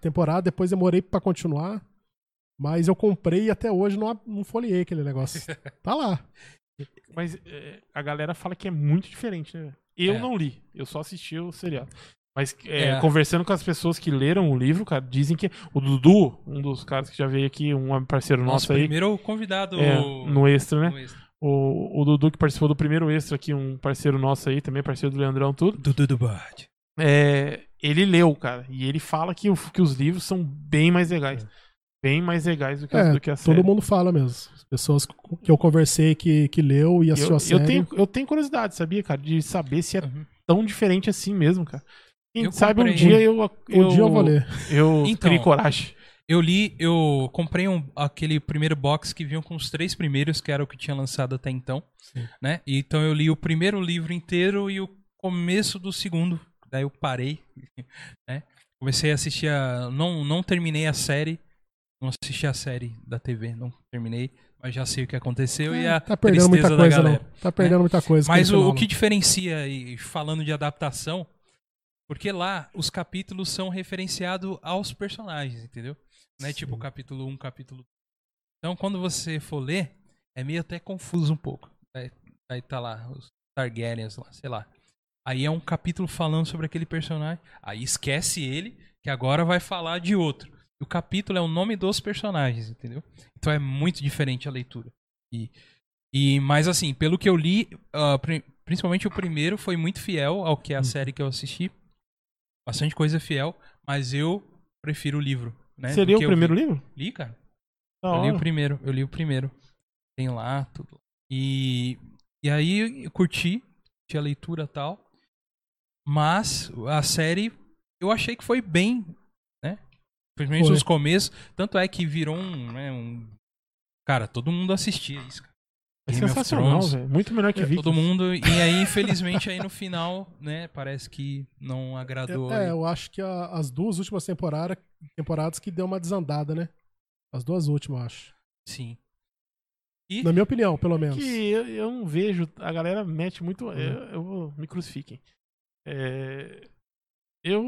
temporada, depois demorei pra continuar. Mas eu comprei e até hoje não, não folhei aquele negócio. Tá lá. Mas é, a galera fala que é muito diferente, né? Eu É. não li, eu só assisti o seriado. Mas é, É. conversando com as pessoas que leram o livro, cara, dizem que o Dudu, um dos caras que já veio aqui, um parceiro nosso, Nosso aí, primeiro convidado é, no extra, né? no extra. O, o Dudu que participou do primeiro extra aqui, um parceiro nosso aí, também parceiro do Leandrão, tudo. Do Dudu Bud. É, ele leu, cara, e ele fala que, que os livros são bem mais legais. Bem mais legais do que, É, do que a série. todo mundo fala mesmo. As pessoas que eu conversei que, que leu e assistiu eu, a série. eu, tenho, eu tenho curiosidade, sabia, cara, de saber se é Uhum. tão diferente assim mesmo, cara. Quem Eu sabe um comprei- dia eu, eu, Um dia eu vou ler. eu Então, crio coragem. Eu li, eu comprei um, aquele primeiro box que vinha com os três primeiros, que era o que tinha lançado até então, Sim. né? E Então eu li o primeiro livro inteiro e o começo do segundo, daí eu parei, né? Comecei a assistir a não não terminei a série, não assisti a série da TV, não terminei, mas já sei o que aconteceu e É, a tá perdendo muita coisa, galera. não. Tá perdendo muita coisa. Mas o, o que diferencia, e falando de adaptação, porque lá os capítulos são referenciados aos personagens, entendeu? Não é tipo capítulo 1, capítulo 2. Então quando você for ler, é meio até confuso um pouco. Aí, aí tá lá, os Targaryens lá, sei lá. Aí é um capítulo falando sobre aquele personagem. Aí esquece ele, que agora vai falar de outro. O capítulo é o nome dos personagens, entendeu? Então é muito diferente a leitura. E, e mas assim, pelo que eu li, ah, pri- principalmente o primeiro foi muito fiel ao que é a Uhum. série que eu assisti. Bastante coisa fiel, mas eu prefiro o livro. Né, que o primeiro vi. livro? Li, cara. Da Eu li hora. o primeiro, eu li o primeiro. Tem lá tudo. E, e aí eu curti, curti a leitura e tal. Mas a série eu achei que foi bem? Principalmente Foi. os começos. Tanto é que virou um, né, um... Cara, todo mundo assistia isso, cara. É Game sensacional, velho. Muito melhor que É, Vikings. todo mundo. E aí, infelizmente, aí no final, né, parece que não agradou. É, aí. eu acho que a- as duas últimas temporada, temporadas que deu uma desandada, né? As duas últimas, eu acho. Sim. E Na minha opinião, pelo menos. Que eu, eu não vejo. A galera mete muito. Eu, eu vou. Me crucifiquem. É, eu,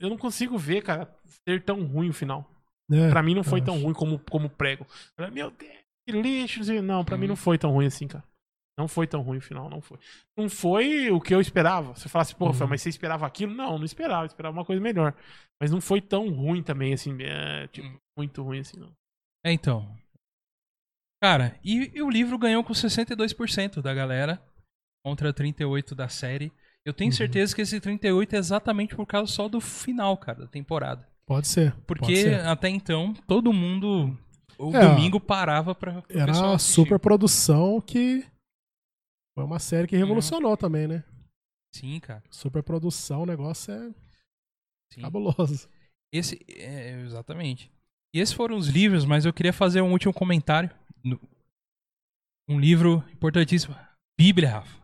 eu não consigo ver, cara, ser tão ruim o final. É, Pra mim não foi tão acho. ruim como, como prego. Meu Deus, que lixo. não pra mim Uhum. não foi tão ruim assim, cara. Não foi tão ruim o final, não foi. Não foi o que eu esperava. Você falasse, pô, Uhum. Mas você esperava aquilo? Não, não esperava. Eu esperava uma coisa melhor. Mas não foi tão ruim também, assim. é, tipo, Uhum. muito ruim assim, não. É, então. Cara, e, e o livro ganhou com 62% da galera contra 38% da série. Eu tenho Uhum. certeza que esse 38% é exatamente por causa só do final, cara, da temporada. Pode ser. pode Porque ser. até então, todo mundo. O É, domingo parava pra. Era uma super produção que. Foi uma série Uhum. que revolucionou também, né? Sim, cara. Super produção, o negócio é Sim. cabuloso. Esse, é, exatamente. E esses foram os livros, mas eu queria fazer um último comentário. Um livro importantíssimo. Bíblia, Rafa.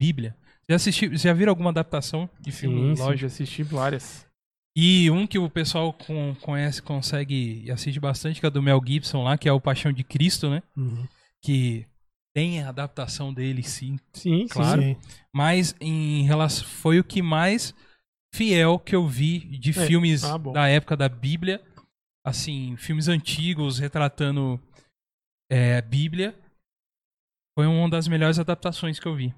Bíblia. Já, assisti, já viram alguma adaptação de filme? Sim, Lógico. já assisti várias. E um que o pessoal com- conhece, consegue e assiste bastante, que é do Mel Gibson lá, que é o Paixão de Cristo, né? Uhum. Que tem a adaptação dele, sim. Sim, Claro. sim. Mas em relação. Foi o que mais fiel que eu vi de É. filmes bom. da época da Bíblia. Assim, filmes antigos retratando é, a Bíblia. Foi uma das melhores adaptações que eu vi.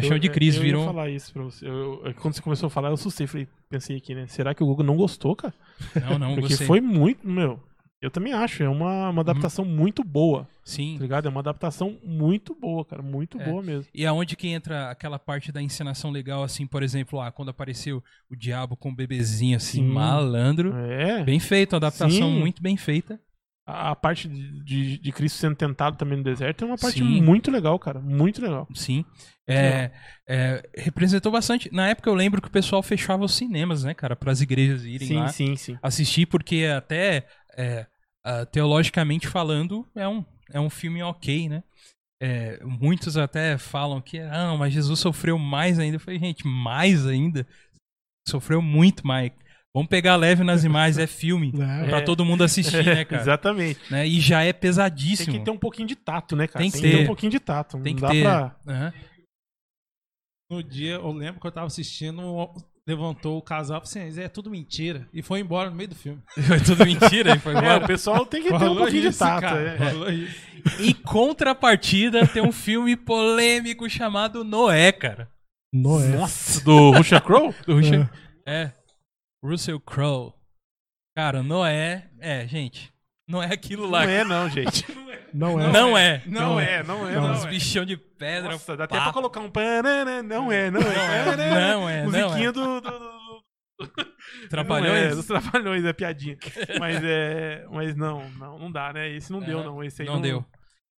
Paixão Eu- de Cristo eu ia virou. falar isso pra você. Eu- eu- quando você começou a falar, eu assustei. Falei, pensei aqui, né? Será que o Google não gostou, cara? Não, não, Porque gostei. foi muito, meu. Eu também acho, é uma, uma adaptação muito boa, Sim. tá ligado? É uma adaptação muito boa, cara, muito É. boa mesmo. E aonde que entra aquela parte da encenação legal, assim, por exemplo, ah, quando apareceu o diabo com o bebezinho, assim, Sim. malandro. É. Bem feito, adaptação Sim. muito bem feita. A, parte de, de, Cristo sendo tentado também no deserto é uma parte Sim. muito legal, cara. Muito legal. Sim. É, é, representou bastante. Na época eu lembro que o pessoal fechava os cinemas, né, cara, para as igrejas irem Sim, lá sim, sim. assistir, porque até é, teologicamente falando é um, é um filme ok, né? É, muitos até falam que ah, mas Jesus sofreu mais ainda. Eu falei, gente, mais ainda? Sofreu muito mais. Vamos pegar leve nas imagens, é filme. É. Pra todo mundo assistir, né, cara? Exatamente. Né? E já é Tem pesadíssimo. que ter um pouquinho de tato, né, cara? Tem que ter ter. um pouquinho de tato. Tem Não que dá ter. pra. Aham. No dia, eu lembro que eu tava assistindo, levantou o casal e falou assim, é tudo mentira. E foi embora no meio do filme. Foi tudo mentira e foi É, embora. o pessoal tem que ter um pouquinho de isso, tato. cara, é. falou isso. Em contrapartida, tem um filme polêmico chamado Noé, cara. Noé. Nossa, do Russell Crowe? Do Russell, é. Russell Crowe. Cara, Noé. É, gente. Não é aquilo Não lá. é, não, gente. Não é. Não é. Não é, não é, Não, não Uns bichão de pedra. Nossa, dá até pra colocar um. panana, Não é, não é. Não é, não Musiquinha é. do. do, do- Trapalhões. Não é, dos trapalhões, é piadinha. Mas é. Mas não, não, não dá, né? Esse não deu, É, não. Esse aí não deu.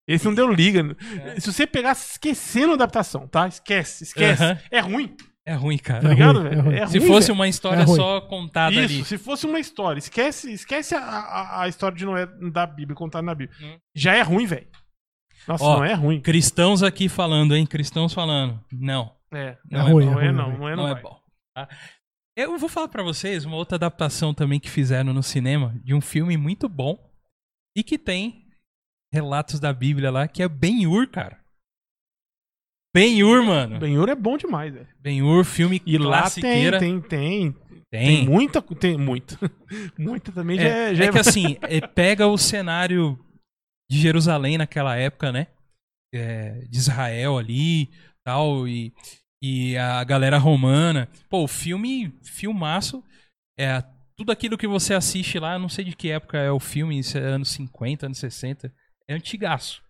Esse não deu liga. É. Se você pegar esquecendo a adaptação, tá? Esquece, esquece. É ruim, É ruim, cara. tá É ligado, ruim, velho? é ruim. É Se ruim, fosse velho. uma história É só contada Isso, ali. se fosse uma história. Esquece, esquece a, a, a história de Noé da Bíblia, contada na Bíblia. Hum. Já é ruim, velho. Nossa, Ó, não é ruim. Cristãos aqui falando, hein? Cristãos falando. Não. É, Não não, é é, ruim, não é é, ruim, não, não é, não não é bom. tá? Eu vou falar pra vocês uma outra adaptação também que fizeram no cinema de um filme muito bom e que tem relatos da Bíblia lá, que é Ben-Hur, cara. Ben-Hur, mano. Ben-Hur é bom demais, velho. Ben-Hur, filme E lá tem, classiqueira. tem, tem, tem, Tem. muita, tem muita. muita também já É, é, já é que assim, é, pega o cenário de Jerusalém naquela época, né? É, de Israel ali tal, e, e a galera romana. Pô, o filme, filmaço, é tudo aquilo que você assiste lá, não sei de que época é o filme, se é anos 50, anos 60, é antigaço.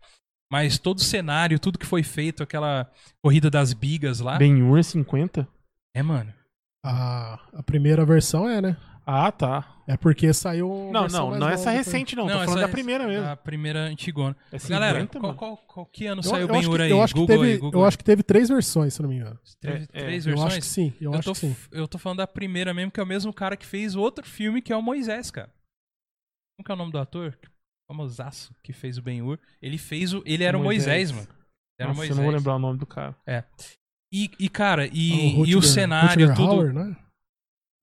Mas todo o cenário, tudo que foi feito, aquela corrida das bigas lá, Ben-Hur é 50? é, mano. A, a primeira versão é, né? Ah, tá. É porque saiu. Não, não, não é essa recente, não. Tô essa falando da é- primeira mesmo. Da primeira antigona. É 50, Galera, qual, mano. qual, qual que ano Eu, saiu eu Ben Hur que, aí? eu acho que Google teve, aí, Google eu acho que teve três versões, se não me engano. Teve É, três é. Eu versões? acho que sim. Eu, Eu, acho tô, que sim. eu tô falando da primeira mesmo, que é o mesmo cara que fez outro filme, que é o Moisés, cara. Como que é o nome do ator? Famosaço, que fez o Ben-Hur. Ele fez o... Ele era o Moisés, Moisés. mano. Era o Nossa, eu Moisés. não vou lembrar o nome do cara. E, e cara, e, Ah, e o Rutger- cenário, Rutger tudo... Hauer, né?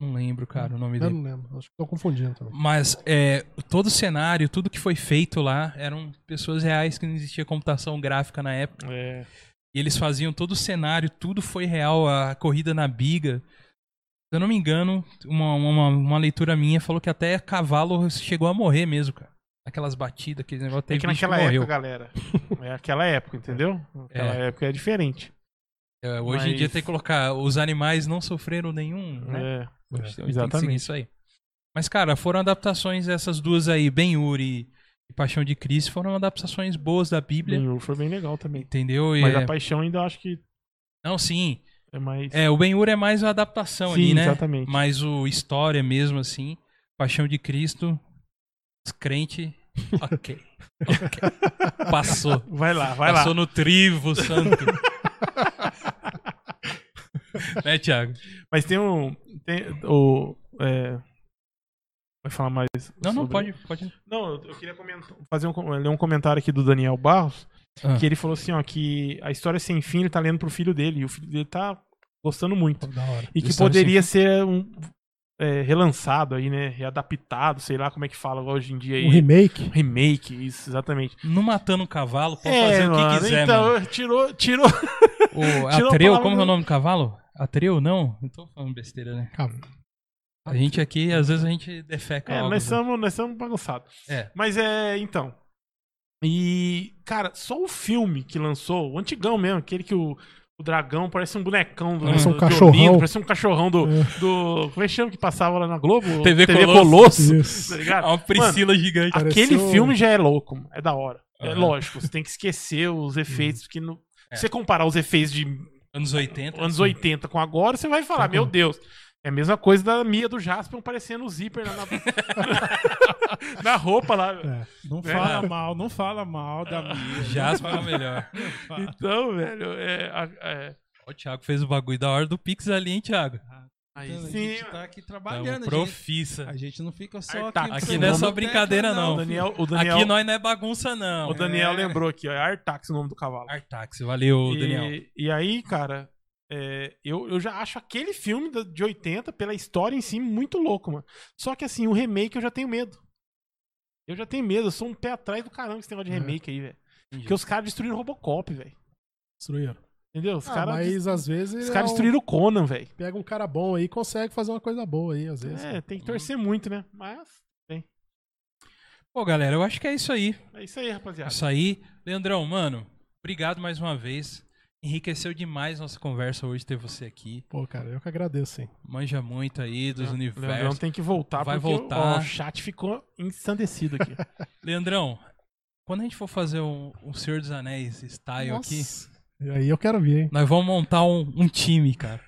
Não lembro, cara, o nome Eu dele. não lembro. Acho que tô confundindo também. Mas é, todo o cenário, tudo que foi feito lá, eram pessoas reais que não existia computação gráfica na época. É. E eles faziam todo o cenário, tudo foi real, a corrida na biga. Se eu não me engano, uma, uma, uma leitura minha falou que até cavalo chegou a morrer mesmo, cara. Aquelas batidas, aquele negócio É teve que naquela morreu. época, galera. É aquela época, entendeu? Aquela É. época é diferente. É, hoje em Mas- dia tem que colocar, os animais não sofreram nenhum, né? É. Hoje tem que seguir exatamente. isso aí. Mas, cara, foram adaptações essas duas aí, Ben-Hur e Paixão de Cristo, foram adaptações boas da Bíblia, Ben-Hur foi bem legal também. entendeu? E Mas é- a paixão ainda acho que Não, sim. é mais. É, o Ben-Hur é mais uma adaptação Sim, ali, né? exatamente. Mas o história mesmo, assim, Paixão de Cristo, crente, ok. ok. Passou. Vai lá, vai Passou lá. no trivo santo. né, Thiago? Mas tem um. Tem, o, é, vai falar mais. Não, não, sobre- pode, pode. Não, eu queria comentar, fazer um, ler um comentário aqui do Daniel Barros, Ah. que ele falou assim, ó, que a história sem fim ele tá lendo pro filho dele, e o filho dele tá gostando muito. E que poderia ser um, é, relançado aí, né? Readaptado, sei lá como é que fala hoje em dia aí. Um remake. Remake, isso, exatamente. Não matando um cavalo, pode É, fazer o que mano, quiser, então, mano. tirou, tirou. O tirou a Atreu, como é o nome do cavalo? Atreu, não? Não tô falando besteira, né? Calma. A gente aqui, às vezes a gente defeca É, algo, nós né? somos, nós somos bagunçados. É. Mas é, então. E, cara, só o filme que lançou, o antigão mesmo, aquele que o, o dragão parece um bonecão do, Parece um do cachorrão. Parece um cachorrão do, É. do. Como é que chama que passava lá na Globo? TV Colosso. Colosso. Isso. Tá ligado? Uma Priscila gigante. Pareceu- Aquele filme já é louco, mano. é da hora. É Aham. lógico, você tem que esquecer os efeitos, porque no, É. se você comparar os efeitos de Anos 80. anos 80 com agora, você vai falar, Tá meu. Deus. É a mesma coisa da Mia do Jasper parecendo o zíper na, na, na roupa lá. É. Não É. fala mal, não fala mal da minha. Jasper é o melhor. Então, velho, é, a- é, O Thiago fez o bagulho da hora do Pix ali, hein, Thiago? aí Então, a sim, gente mano. tá aqui Tamo trabalhando. A gente, profissa. a gente não fica só Artax. aqui. Aqui não é só brincadeira, não. O Daniel, o Daniel, Aqui nós não é bagunça, não. o Daniel É. lembrou aqui, ó, é Artax o nome do cavalo. Artax, valeu, e, Daniel. e aí, cara, é, eu, eu já acho aquele filme de 80, pela história em si, muito louco, mano. Só que assim, o remake eu já tenho medo. Eu já tenho medo, eu sou um pé atrás do caramba esse negócio de É. remake aí, velho. Porque os caras destruíram o Robocop, velho. Destruíram. Entendeu? Os Ah, caras mas às vezes. os é caras um- destruíram o Conan, velho. Pega um cara bom aí e consegue fazer uma coisa boa aí, às vezes. É, tem que torcer muito, né? Mas Pô, galera, eu acho que é isso aí. é isso aí, rapaziada. Isso aí. Leandrão, mano, obrigado mais uma vez. Enriqueceu demais nossa conversa hoje ter você aqui. Pô, cara, eu que agradeço, sim. Manja muito aí dos O Leandrão universos. tem que voltar, Vai porque o- voltar. ó, o chat ficou ensandecido aqui. Leandrão, quando a gente for fazer um, um Senhor dos Anéis style aqui, Nossa. E aí eu quero ver, hein? nós vamos montar um, um time, cara.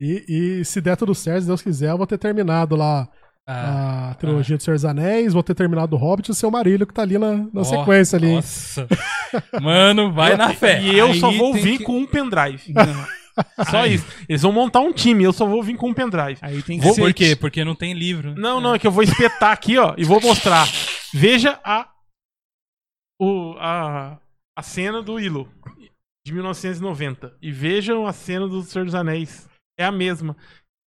E, e se der tudo certo, se Deus quiser, eu vou ter terminado lá Ah, a trilogia do Senhor dos Anéis, vou ter terminado o Hobbit e o Seu Marilho, que tá ali na, na ó, sequência ali. Nossa. Mano, vai na fé. E eu Aí só vou vir que- com um pendrive. Só isso. Eles vão montar um time, eu só vou vir com um pendrive. Aí tem que Vou, ser por quê? Porque não tem livro. Não, não, é que eu vou espetar aqui, ó, e vou mostrar. Veja a o, a, a cena do Willow de 1990 e vejam a cena do Senhor dos Anéis. É a mesma.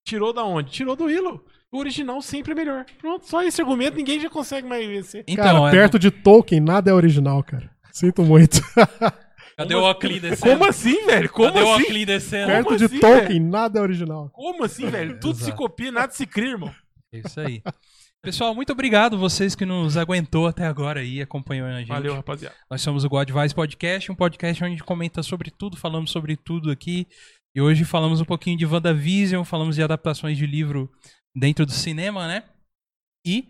Tirou da onde? Tirou do Willow. O original sempre é melhor. Pronto, só esse argumento ninguém já consegue mais vencer. Então, cara, é- perto de Tolkien, nada é original, cara. Sinto muito. cadê o Oclean descendo? Como assim, velho? Como Cadê o assim? Oclean descendo? perto de assim, Tolkien, nada é original. Como assim, velho? Tudo se copia, nada se cria, irmão. É Isso aí. Pessoal, muito obrigado vocês que nos aguentou até agora aí, acompanhou a gente. Valeu, rapaziada. Nós somos o God Vice Podcast, um podcast onde a gente comenta sobre tudo, falamos sobre tudo aqui. E hoje falamos um pouquinho de WandaVision, falamos de adaptações de livro dentro do cinema, né? E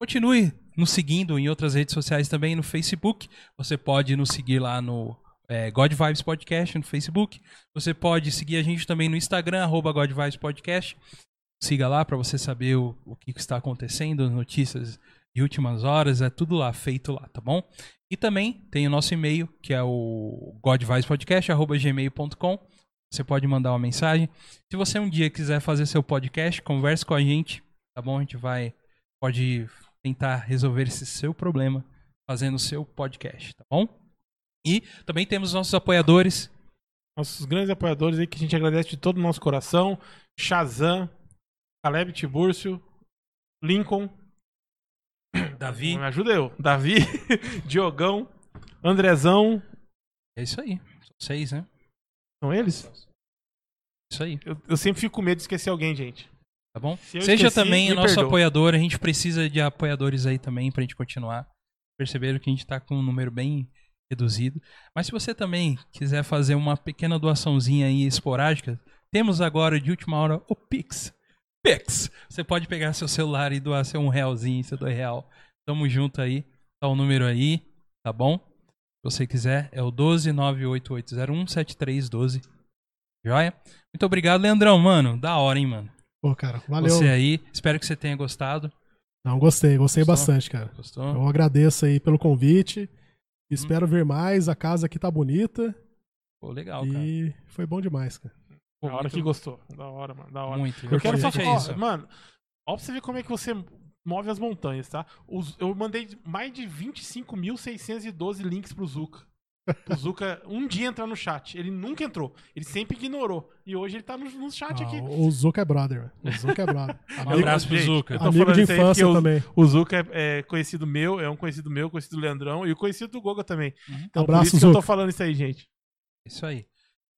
continue nos seguindo em outras redes sociais também, no Facebook. Você pode nos seguir lá no é, God Vibes Podcast no Facebook. Você pode seguir a gente também no Instagram, arroba God Vibes Podcast. Siga lá para você saber o, o que está acontecendo, notícias de últimas horas, é tudo lá, feito lá, tá bom? E também tem o nosso e-mail, que é o godvicepodcast.gmail.com. Você pode mandar uma mensagem. Se você um dia quiser fazer seu podcast, converse com a gente, tá bom? A gente vai, pode tentar resolver esse seu problema fazendo o seu podcast, tá bom? E também temos nossos apoiadores. Nossos grandes apoiadores aí que a gente agradece de todo o nosso coração. Shazam, Caleb Tibúrcio, Lincoln. Davi. Me ajuda eu. Davi, Diogão, Andrezão. É isso aí. São seis, né? São eles? Isso aí. Eu, eu sempre fico com medo de esquecer alguém, gente. Tá bom? Se eu Seja esqueci, também me nosso perdoa. apoiador. A gente precisa de apoiadores aí também pra gente continuar. Perceberam que a gente tá com um número bem reduzido. Mas se você também quiser fazer uma pequena doaçãozinha aí esporádica, temos agora de última hora o Pix. Pix! Você pode pegar seu celular e doar seu um realzinho, seu dois real. Tamo junto aí. Tá o número aí, tá bom? Se você quiser, é o 12988017312. Joia? Muito obrigado, Leandrão, mano. Da hora, hein, mano. Pô, cara, valeu. Você aí. Espero que você tenha gostado. Não, gostei, gostei Gostou? bastante, cara. Gostou? Eu agradeço aí pelo convite. Espero ver mais. A casa aqui tá bonita. Pô, legal, cara. e foi bom demais, cara. Pô, Da hora que gostou. Da hora, mano. Da hora. Muito. Eu quero só falar, é isso. mano, ó pra você ver como é que você move as montanhas, tá? Os- eu mandei mais de 25.612 links pro Zuka. O Zuka um dia entrar no chat. Ele nunca entrou. Ele sempre ignorou. E hoje ele tá no, no chat Ah, aqui. o Zuka é brother. O Zuka é brother. Um abraço pro tô amigo de infância também. O Zuka é, é conhecido meu, é um conhecido meu, conhecido do Leandrão e o conhecido do Goga também. Uhum. Então, Abraço, por isso que eu tô Zuka. falando isso aí, gente. Isso aí.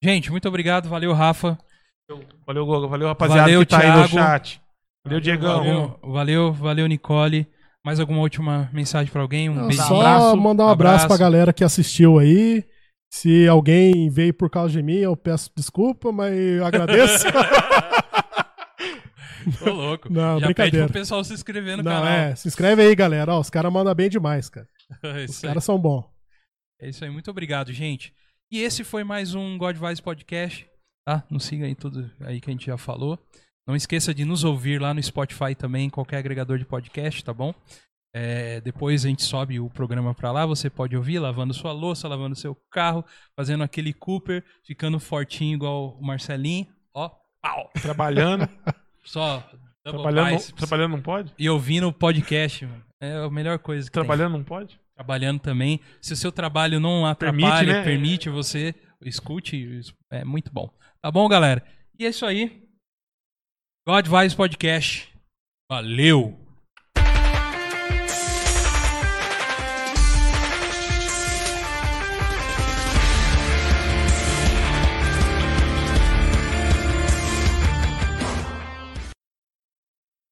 Gente, muito obrigado. Valeu, Rafa. Valeu, Goga. Valeu, rapaziada Valeu, que tá aí no Thiago. chat. Valeu, Diegão. Valeu, valeu, valeu, Nicole. Mais alguma última mensagem pra alguém? Um Não, beijo. só abraço, mandar um abraço, abraço. pra galera que assistiu aí. Se alguém veio por causa de mim, eu peço desculpa, mas eu agradeço. Tô louco. Não, Já pede brincadeira. pro pessoal se inscrever no Não, canal. é. Se inscreve aí, galera. Ó, os caras mandam bem demais, cara. É Os caras são bons. É isso aí. Muito obrigado, gente. E esse foi mais um God Vibes Podcast. Tá? Não siga aí tudo aí que a gente já falou. Não esqueça de nos ouvir lá no Spotify também, em qualquer agregador de podcast, tá bom? É, depois a gente sobe o programa pra lá, você pode ouvir lavando sua louça, lavando seu carro, fazendo aquele Cooper, ficando fortinho igual o Marcelinho. Ó, pau! Trabalhando. Só trabalhando, biceps. trabalhando não pode? E ouvindo o podcast, mano. É a melhor coisa que tem. Trabalhando não pode? Trabalhando também. Se o seu trabalho não atrapalha, Permite, permite, né? você, escute. É muito bom. Tá bom, galera? E é isso aí. God Vibes Podcast. Valeu!